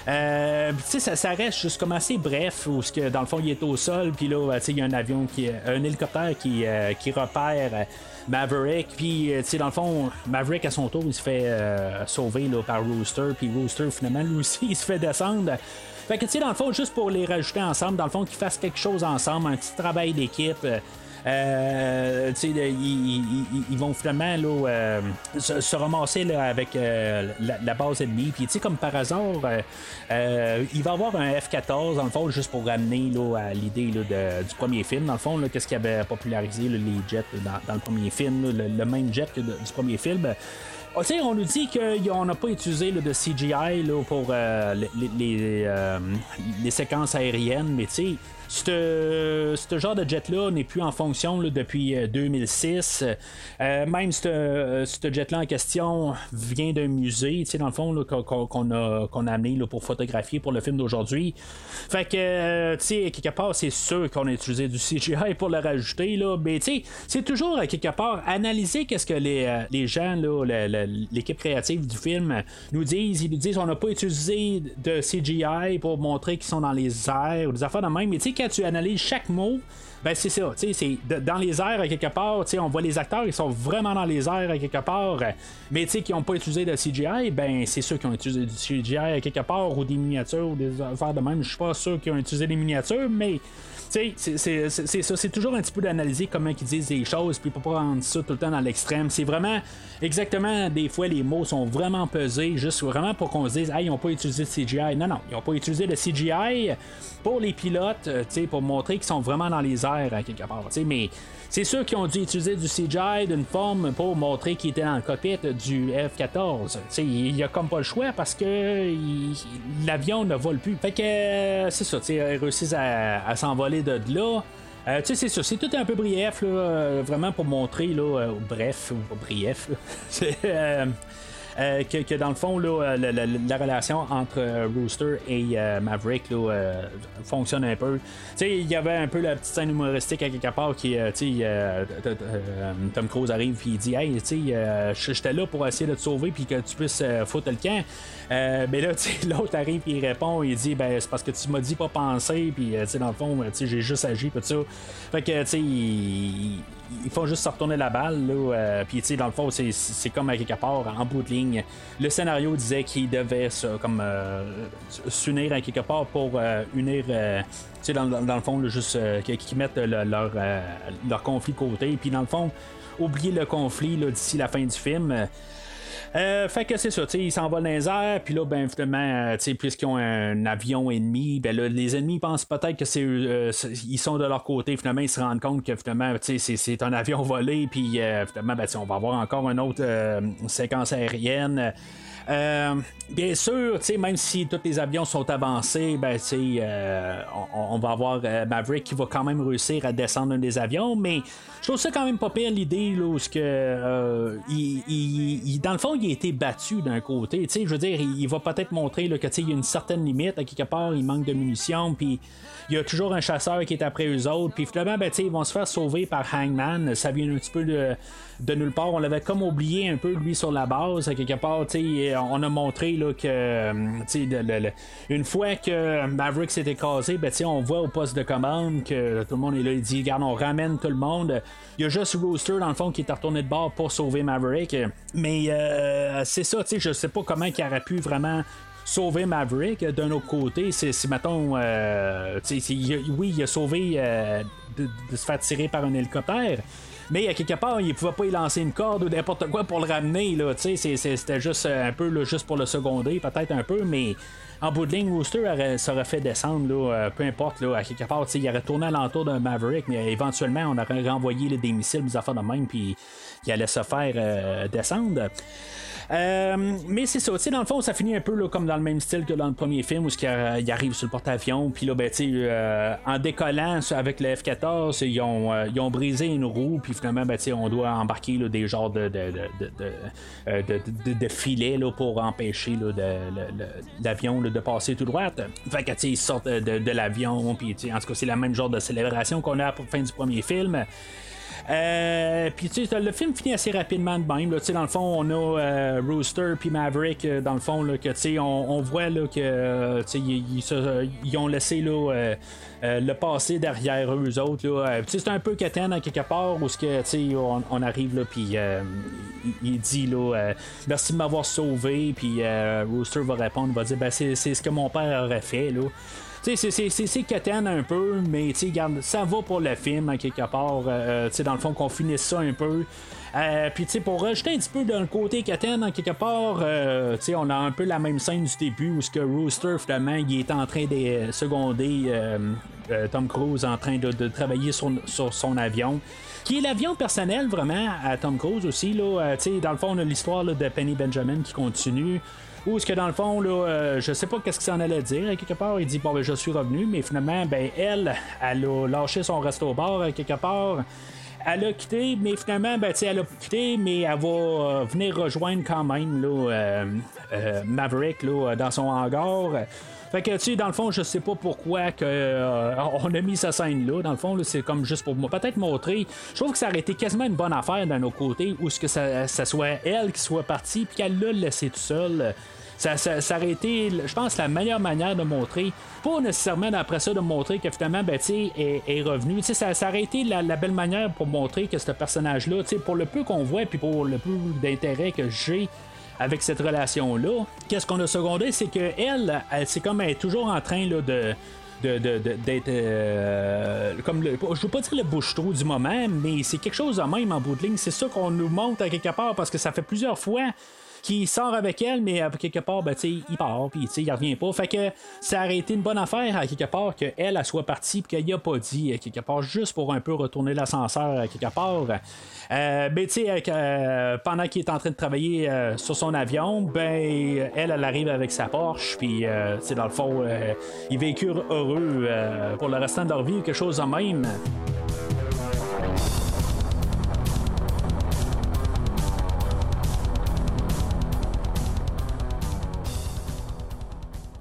Euh, ça, ça reste juste comme assez bref, où que, dans le fond, il est au sol, puis là, il y a un avion, qui, un hélicoptère qui, euh, qui repère Maverick. Puis, euh, tu sais, dans le fond, Maverick à son tour, il se fait euh, sauver là, par Rooster. Puis Rooster, finalement, lui aussi, il se fait descendre. Fait que, tu sais, dans le fond, juste pour les rajouter ensemble, dans le fond, qu'ils fassent quelque chose ensemble, un petit travail d'équipe. Euh, ils, vont finalement là, euh, se, ramasser là, avec euh, la, base ennemie. Puis, comme par hasard, il va y avoir un F-14, dans le fond, juste pour ramener là, à l'idée du premier film. Dans le fond, qu'est-ce qui avait popularisé les jets dans, le premier film, le, même jet du premier film. Oh, on nous dit qu'on n'a pas utilisé de CGI pour les, les, séquences aériennes, mais tu sais, ce genre de jet-là n'est plus en fonction depuis 2006. Euh, euh, même ce jet-là en question vient d'un musée, dans le fond, qu'on a, a amené pour photographier pour le film d'aujourd'hui. Fait que, euh, tu sais, quelque part, c'est sûr qu'on a utilisé du CGI pour le rajouter, là, mais tu sais, c'est toujours, quelque part, analyser qu'est-ce que les, les gens, l'équipe créative du film nous disent. Ils nous disent on n'a pas utilisé de CGI pour montrer qu'ils sont dans les airs ou des affaires de même, mais tu quand tu analyses chaque mot, ben c'est ça, tu sais, c'est dans les airs à quelque part, tu sais, on voit les acteurs, ils sont vraiment dans les airs à quelque part, mais tu sais, qui n'ont pas utilisé de CGI, ben c'est ceux qui ont utilisé du CGI à quelque part, ou des miniatures, ou des affaires de même, je suis pas sûr qu'ils ont utilisé des miniatures, mais c'est ça, c'est toujours un petit peu d'analyser comment ils disent les choses, puis pas prendre ça tout le temps dans l'extrême. C'est vraiment exactement, des fois, les mots sont vraiment pesés, juste vraiment pour qu'on se dise, ah, ils n'ont pas utilisé de CGI. Non, non, ils n'ont pas utilisé de CGI pour les pilotes, euh, pour montrer qu'ils sont vraiment dans les airs quelque part. Mais c'est sûr qu'ils ont dû utiliser du CGI d'une forme pour montrer qu'ils étaient dans le cockpit du F-14. Il n'y a comme pas le choix parce que l'avion ne vole plus. Fait que euh, c'est ça, ils réussissent à, s'envoler de là. Euh, tu sais, c'est ça, c'est tout un peu brief, là, vraiment pour montrer, là, bref, ou brief, c'est euh, que, dans le fond, euh, la, relation entre euh, Rooster et Maverick fonctionne un peu. Il y avait un peu la petite scène humoristique à quelque part qui, Tom Cruise arrive et il dit Hey, j'étais là pour essayer de te sauver puis que tu puisses foutre le camp. mais là, l'autre arrive et il répond, il dit ben c'est parce que tu m'as dit pas penser, puis dans le fond, j'ai juste agi, tout ça. Fait que, tu sais, il faut juste se retourner la balle. Là, euh, puis, tu sais, dans le fond, c'est, comme à quelque part, en bout de ligne. Le scénario disait qu'il devait comme, euh, s'unir à quelque part pour euh, unir. tu sais, dans, le fond, juste qu'ils mettent leur, leur conflit côté. Puis, dans le fond, oublier le conflit d'ici la fin du film. Euh, fait que c'est ça, ils s'envolent dans les airs, puis là, ben, finalement, euh, puisqu'ils ont un avion ennemi, ben là, les ennemis pensent peut-être que c'est euh, ils sont de leur côté, finalement, ils se rendent compte que finalement, c'est un avion volé, puis finalement, ben, on va avoir encore une autre séquence aérienne. Euh, bien sûr, même si tous les avions sont avancés, ben, euh, on, va avoir euh, Maverick qui va quand même réussir à descendre un des avions, mais je trouve ça quand même pas pire l'idée où que, il, dans le fond, il a été battu d'un côté. Je veux dire, il, va peut-être montrer là, que il y a une certaine limite, à quelque part, il manque de munitions, puis il y a toujours un chasseur qui est après eux autres, puis finalement, ben, ils vont se faire sauver par Hangman. Ça vient un petit peu de de nulle part. On l'avait comme oublié un peu, lui, sur la base. À quelque part, on a montré là, que euh, une fois que Maverick s'est écrasé, ben, on voit au poste de commande que tout le monde est là. Il dit Regarde, on ramène tout le monde. Il y a juste Rooster, dans le fond, qui est retourné de bord pour sauver Maverick. Mais euh, c'est ça, je sais pas comment il aurait pu vraiment sauver Maverick. D'un autre côté, c'est, si mettons, euh, oui, il a sauvé de, se faire tirer par un hélicoptère. Mais à quelque part, il pouvait pas y lancer une corde ou n'importe quoi pour le ramener. Là, c'était juste un peu juste pour le seconder, peut-être un peu, mais en bout de ligne, Rooster aurait, fait descendre, là, euh, peu importe, là, à quelque part, il aurait tourné à l'entour d'un Maverick, mais éventuellement, on aurait renvoyé des missiles, des affaires de même, puis il allait se faire euh, descendre. Euh, mais c'est ça, tu sais, dans le fond, ça finit un peu comme dans le même style que dans le premier film où il arrive sur le porte-avions, puis là, ben, tu sais, euh, en décollant avec le F-14, ils ont, euh, ils ont brisé une roue, puis finalement, ben, tu sais, on doit embarquer des genres de, de, de, filets pour empêcher l'avion de passer tout droit. Fait que, ils sortent de, l'avion, puis en tout cas, c'est le même genre de célébration qu'on a pour la fin du premier film. Euh, puis tu sais, le film finit assez rapidement de même. Dans le fond, on a euh, Rooster puis Maverick. Euh, dans le fond, sais, on, voit là, que ils, ont laissé le passé derrière eux autres. C'est un peu Katen à quelque part où que, on, on arrive là, puis il, dit là, merci de m'avoir sauvé. Puis Rooster va répondre, va dire ben, c'est, c'est ce que mon père aurait fait. Là c'est Katan un peu, mais garde, ça va pour le film, à quelque part. Euh, dans le fond, qu'on finisse ça un peu. Euh, Puis, pour rajouter un petit peu le côté Katan, en quelque part, euh, on a un peu la même scène du début où ce que Rooster, finalement, est en train de seconder euh, Tom Cruise en train de, travailler sur, son avion qui est l'avion personnel vraiment à Tom Cruise aussi. Là, dans le fond, on a l'histoire de Penny Benjamin qui continue. Ou est-ce que dans le fond, là, euh, je sais pas qu'est-ce que ça en allait dire. Quelque part, il dit bon ben je suis revenu, mais finalement, ben elle, elle a lâché son resto bar quelque part. Elle a quitté, mais finalement, ben, elle a quitté, mais elle va euh, venir rejoindre quand même là, euh, Maverick dans son hangar. Fait que, tu sais, dans le fond, je sais pas pourquoi que, on a mis sa scène là. Dans le fond, c'est comme juste pour. Peut-être montrer. Je trouve que ça aurait été quasiment une bonne affaire d'un autre côté, où ce que ça, ça, soit elle qui soit partie, puis qu'elle l'a laissé tout seul. Ça, ça, aurait été, je pense, la meilleure manière de montrer. Pas nécessairement après ça de montrer que finalement, ben, est, est revenu. Ça, ça aurait été la, belle manière pour montrer que ce personnage-là, pour le peu qu'on voit, puis pour le peu d'intérêt que j'ai avec cette relation-là, qu'est-ce qu'on a secondé, c'est que elle, c'est comme elle est toujours en train là, de d'être euh, comme le, je veux pas dire le bouche-trou du moment mais c'est quelque chose de même en bout de ligne c'est ça qu'on nous montre à quelque part parce que ça fait plusieurs fois qui sort avec elle, mais à quelque part, ben, il part, puis il revient pas. Fait que ça aurait été une bonne affaire à quelque part qu'elle elle soit partie, puis qu'elle y a pas dit à quelque part, juste pour un peu retourner l'ascenseur à quelque part. Euh, ben, tu sais, euh, pendant qu'il est en train de travailler euh, sur son avion, ben, elle, elle arrive avec sa Porsche, puis, c'est dans le fond, ils vécurent heureux pour le restant de leur vie, quelque chose de même.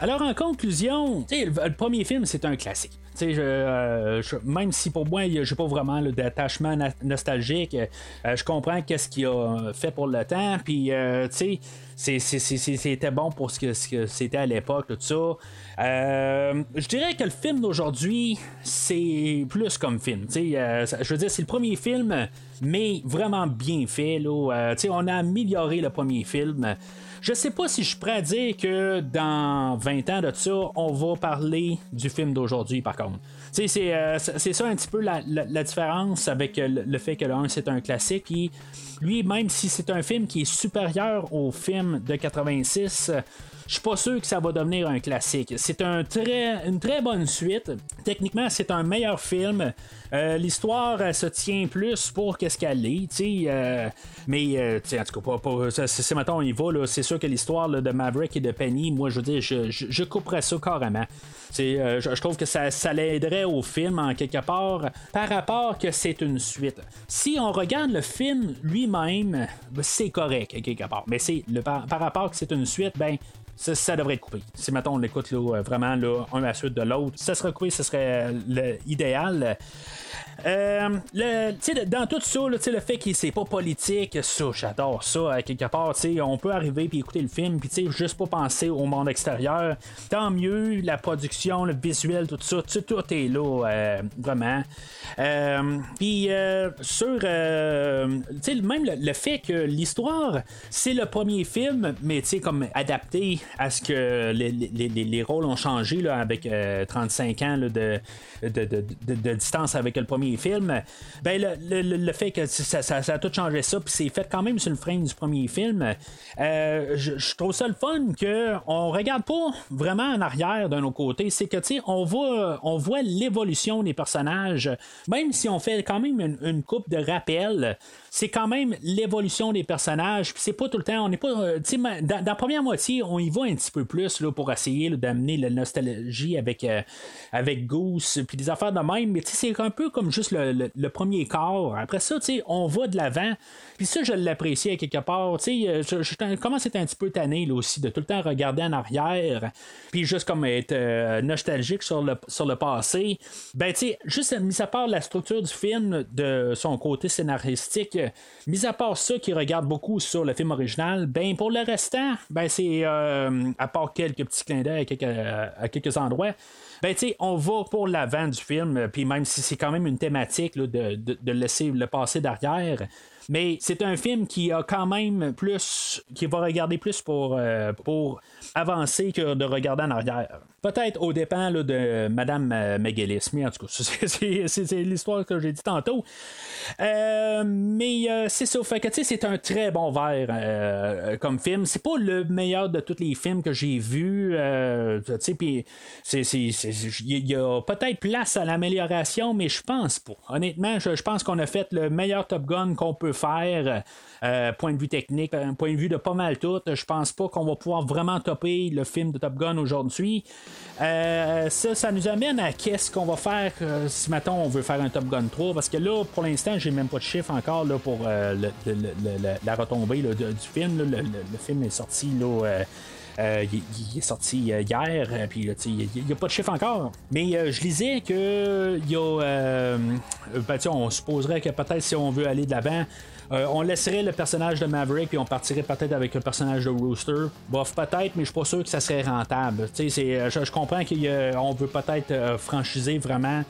Alors, en conclusion, le, premier film, c'est un classique. Euh, même si pour moi, j'ai pas vraiment d'attachement nostalgique, euh, je comprends qu'est-ce qu'il a fait pour le temps, puis euh, c'était bon pour ce que, c'était à l'époque, tout ça. je dirais que le film d'aujourd'hui, c'est plus comme film. je veux dire, c'est le premier film, mais vraiment bien fait. Là, on a amélioré le premier film. Je sais pas si je suis prêt à dire que dans 20 ans de ça, on va parler du film d'aujourd'hui, par contre. Euh, c'est ça un petit peu la, différence avec le, fait que le 1 c'est un classique. Puis lui, même si c'est un film qui est supérieur au film de 86, je suis pas sûr que ça va devenir un classique. C'est une très bonne suite. Techniquement, c'est un meilleur film. Euh, l'histoire se tient plus pour qu'est-ce qu'elle est, euh, mais euh, en tout cas, pas, c'est maintenant on y va. C'est sûr que l'histoire de Maverick et de Penny, moi je veux dire, je, je, couperais ça carrément. Je, trouve que ça, l'aiderait au film en quelque part par rapport que c'est une suite. Si on regarde le film lui-même, c'est correct quelque part. Mais c'est par rapport que c'est une suite, ben ça, devrait être coupé. Si maintenant on l'écoute vraiment là, un à la suite de l'autre, ça serait coupé, ce serait l'idéal. Euh, le, dans tout ça, le fait que c'est pas politique, ça, j'adore ça. À quelque part, on peut arriver puis écouter le film, puis juste pas penser au monde extérieur. Tant mieux, la production, le visuel, tout ça, tout est là, euh, vraiment. Euh, puis sur, même le, fait que l'histoire, c'est le premier film, mais comme adapté à ce que les, les, rôles ont changé là, avec 35 ans de, de, de, de, distance avec le premier film, ben le, fait que ça, a tout changé ça, puis c'est fait quand même sur le frame du premier film, euh, je, trouve ça le fun que on regarde pas vraiment en arrière d'un autre côté, c'est que tu sais, on voit, on voit l'évolution des personnages, même si on fait quand même une, coupe de rappel c'est quand même l'évolution des personnages. Puis c'est pas tout le temps, on n'est pas. euh, dans, dans la première moitié, on y va un petit peu plus là, pour essayer d'amener la nostalgie avec, euh, avec Goose, puis des affaires de même. Mais c'est un peu comme juste le, le- premier quart. Après ça, on va de l'avant. Puis ça, je l'apprécie à quelque part. Euh, je, je un petit peu tanné là, aussi de tout le temps regarder en arrière. Puis juste comme être nostalgique sur le, sur le passé. Ben, tu sais, juste mis à part la structure du film, de son côté scénaristique, mis à part ça qui regarde beaucoup sur le film original, ben, pour le restant, ben, c'est euh, à part quelques petits clins d'œil à quelques, endroits. Ben, tu on va pour l'avant du film, euh, puis même si c'est quand même une thématique de, de- de laisser le passé derrière. Mais c'est un film qui a quand même plus. qui va regarder plus pour, euh, pour avancer que de regarder en arrière. Peut-être au dépend là, de Madame euh, mais en tout cas, c'est- l'histoire que j'ai dit tantôt. Euh, mais euh, c'est ça, fait que c'est un très bon verre comme film. C'est pas le meilleur de tous les films que j'ai vus. puis il y a peut-être place à l'amélioration, mais je pense pas. Honnêtement, je pense qu'on a fait le meilleur Top Gun qu'on peut faire. euh, point de vue technique, euh, point de vue de pas mal tout, je pense pas qu'on va pouvoir vraiment topper le film de Top Gun aujourd'hui. Euh, ça, ça nous amène à qu'est-ce qu'on va faire euh, si maintenant on veut faire un Top Gun 3, parce que là, pour l'instant, j'ai même pas de chiffre encore là, pour euh, la retombée du film. le film est sorti là. Euh, il, est sorti euh, hier, euh, puis là, il n'y a pas de chiffre encore. Mais euh, je lisais que il y a. ben, on supposerait que peut-être si on veut aller de l'avant, on laisserait le personnage de Maverick puis on partirait peut-être avec le personnage de Rooster. Bof, peut-être, mais je suis pas sûr que ça serait rentable. Je, comprends qu'on veut peut-être franchiser vraiment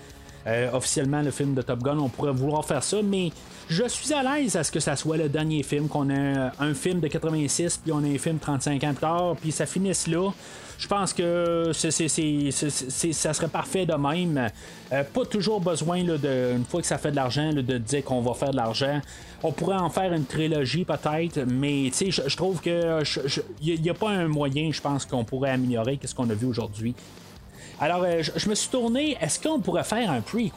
euh, officiellement le film de Top Gun. On pourrait vouloir faire ça, mais je suis à l'aise à ce que ça soit le dernier film, qu'on ait un film de 86 puis on ait un film 35 ans plus tard, puis ça finisse là. Je pense que ça serait parfait de même. Euh, pas toujours besoin, de, une fois que ça fait de l'argent, de dire qu'on va faire de l'argent. On pourrait en faire une trilogie peut-être, mais je, trouve que il n'y a, pas un moyen, je pense, qu'on pourrait améliorer ce qu'on a vu aujourd'hui. Alors, euh, je, me suis tourné, est-ce qu'on pourrait faire un prequel?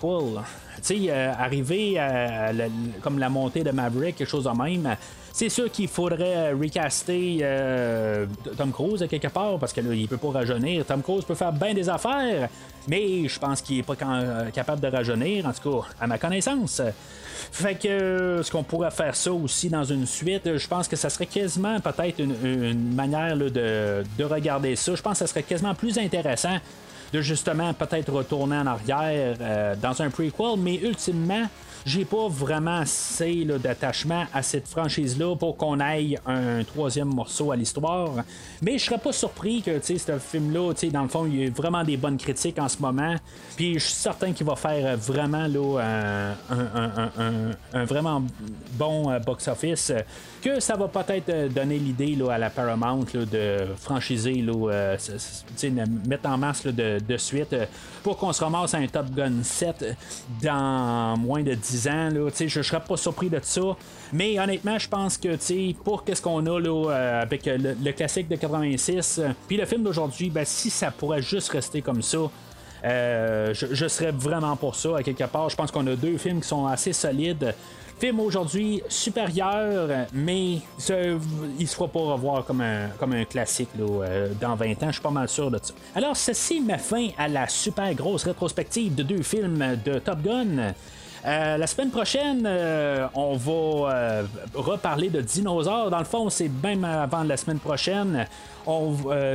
Tu sais, euh, arriver à la- comme la montée de Maverick, quelque chose de même. C'est sûr qu'il faudrait euh, recaster Tom Cruise à quelque part, parce que là, il peut pas rajeunir. Tom Cruise peut faire bien des affaires, mais je pense qu'il est pas capable de rajeunir, en tout cas, à ma connaissance. Fait que euh, ce qu'on pourrait faire ça aussi dans une suite, je pense que ça serait quasiment peut-être une, manière de, de regarder ça. Je pense que ça serait quasiment plus intéressant de justement peut-être retourner en arrière euh, dans un prequel, mais ultimement, j'ai pas vraiment assez d'attachement à cette franchise-là pour qu'on aille un troisième morceau à l'histoire. Mais je serais pas surpris que ce film-là, dans le fond, il y a vraiment des bonnes critiques en ce moment. Puis je suis certain qu'il va faire vraiment là, un, un- un- vraiment bon euh, box-office. Que ça va peut-être euh, donner l'idée à la Paramount de franchiser, là, euh, de mettre en masse là, de, de suite pour qu'on se ramasse à un Top Gun 7 dans moins de 10 ans. Je ne serais pas surpris de ça. Mais honnêtement, je pense que pour qu'est-ce qu'on a là, euh, avec le, le classique de 86, euh, puis le film d'aujourd'hui, ben, si ça pourrait juste rester comme ça, euh, je, serais vraiment pour ça à quelque part. Je pense qu'on a deux films qui sont assez solides. Film aujourd'hui supérieur, mais il se fera pas revoir comme un, classique euh, dans 20 ans, je suis pas mal sûr de ça. Alors, ceci met fin à la super grosse rétrospective de deux films de Top Gun. Euh, la semaine prochaine, euh, on va euh, reparler de dinosaures. Dans le fond, c'est même avant la semaine prochaine.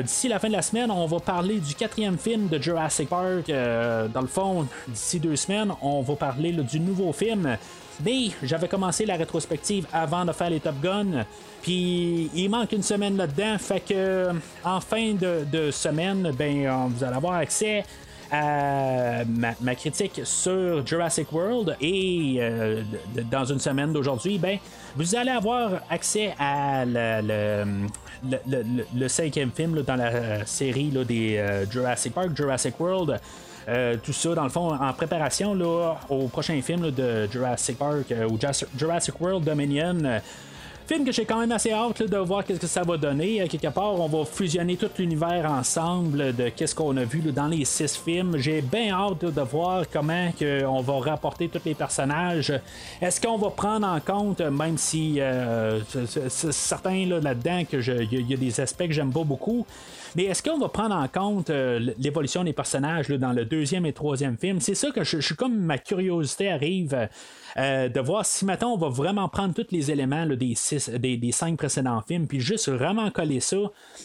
D'ici la fin de la semaine, on va parler du quatrième film de Jurassic Park. Dans le fond, d'ici deux semaines, on va parler du nouveau film. Mais j'avais commencé la rétrospective avant de faire les Top Gun. Puis il manque une semaine là-dedans. Fait que en fin de, de semaine, ben, vous allez avoir accès ma, critique sur Jurassic World et euh, dans une semaine d'aujourd'hui, ben, vous allez avoir accès à le, cinquième film dans la série là, des euh, Jurassic Park, Jurassic World. Euh, tout ça, dans le fond, en préparation là, au prochain film de Jurassic Park euh, ou Jurassic World Dominion. Euh, Film que j'ai quand même assez hâte de voir qu'est-ce que ça va donner. À quelque part, on va fusionner tout l'univers ensemble de qu'est-ce qu'on a vu dans les six films. J'ai bien hâte de voir comment on va rapporter tous les personnages. Est-ce qu'on va prendre en compte, même si euh, certains là, là-dedans que il y, a- des aspects que j'aime pas beaucoup. Mais est-ce qu'on va prendre en compte euh, l'évolution des personnages dans le deuxième et troisième film? C'est ça que je suis comme ma curiosité arrive euh, euh, de voir si maintenant on va vraiment prendre tous les éléments des, six, des, des cinq précédents films, puis juste vraiment coller ça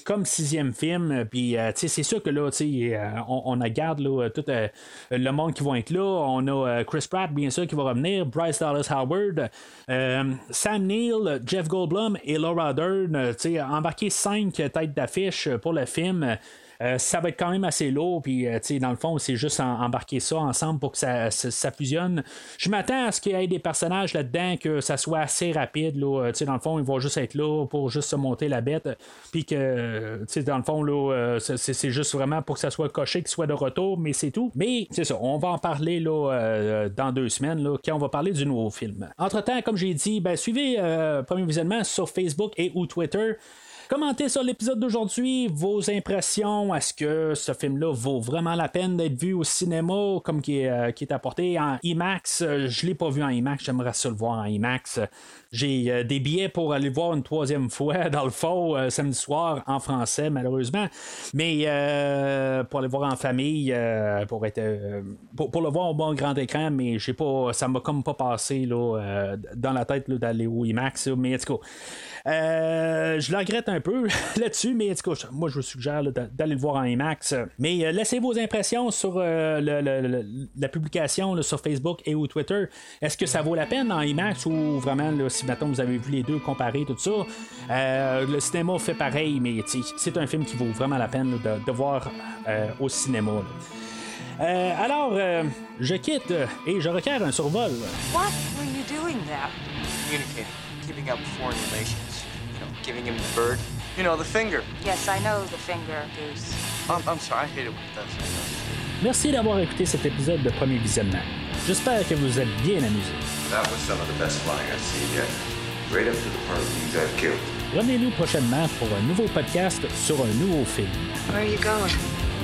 comme sixième film. Puis euh, tu sais, c'est sûr que là, euh, on, on regarde tout euh, le monde qui va être là. On a euh, Chris Pratt, bien sûr, qui va revenir, Bryce Dallas Howard, euh, Sam Neill, Jeff Goldblum et Laura Dern. euh, embarquer cinq têtes d'affiche pour le film. Euh, ça va être quand même assez lourd, puis euh, dans le fond, c'est juste embarquer ça ensemble pour que ça, ça, fusionne. Je m'attends à ce qu'il y ait des personnages là-dedans, que ça soit assez rapide. Là, Euh, dans le fond, ils vont juste être là pour juste se monter la bête, puis que, euh, dans le fond, là, c'est- juste vraiment pour que ça soit coché, qu'il soit de retour, mais c'est tout. Mais c'est ça, on va en parler là, dans deux semaines, là, quand on va parler du nouveau film. Entre-temps, comme j'ai dit, ben, suivez Premier Visionnement sur Facebook et ou Twitter. Commentez sur l'épisode d'aujourd'hui vos impressions. Est-ce que ce film-là vaut vraiment la peine d'être vu au cinéma comme qui est, euh, qui est apporté en IMAX? Euh, Je l'ai pas vu en IMAX, j'aimerais ça le voir en IMAX. J'ai euh, des billets pour aller le voir une troisième fois dans le fond samedi soir en français, malheureusement. Mais pour aller voir en famille, pour être pour, pour le voir au bon grand écran, mais j'ai pas. Ça m'a comme pas passé là, dans la tête d'aller au IMAX. Mais en je le regrette un peu là-dessus, mais en moi je vous suggère d'aller voir en IMAX. Mais euh, laissez vos impressions sur euh, la publication sur Facebook et ou Twitter. Est-ce que ça vaut la peine en IMAX ou vraiment, là, si maintenant vous avez vu les deux comparer tout ça, euh, le cinéma fait pareil, mais c'est un film qui vaut vraiment la peine de, voir au cinéma. alors, je quitte et je requiers un survol. What were you doing there? Communicating, keeping up foreign relations. You know, bird. You know, the finger. Yes, I know the finger, Goose. I'm, I'm sorry, I hate it when it does that. Merci d'avoir écouté cet épisode de Premier Visionnement. J'espère que vous êtes bien amusés. That was some of the best flying I've seen yet. Right up to the part of these I've killed. Revenez-nous prochainement pour un nouveau podcast sur un nouveau film. Where are you going?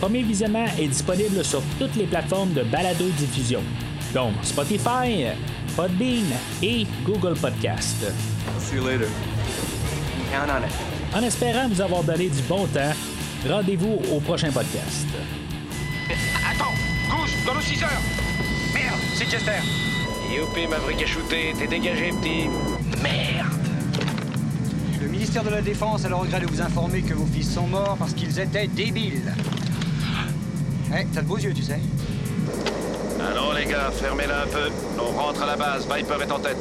Premier Visionnement est disponible sur toutes les plateformes de balado-diffusion, donc Spotify, Podbean et Google Podcast. See you later. Count on it. En espérant vous avoir donné du bon temps, rendez-vous au prochain podcast. Attends Goose, dans nos 6 heures Merde, c'est Chester Youpi, Maverick a shooté. T'es dégagé, petit. Le ministère de la Défense a le regret de vous informer que vos fils sont morts parce qu'ils étaient débiles. Eh, t'as de beaux yeux, tu sais. Allons les gars, fermez-la un peu. On rentre à la base, Viper est en tête.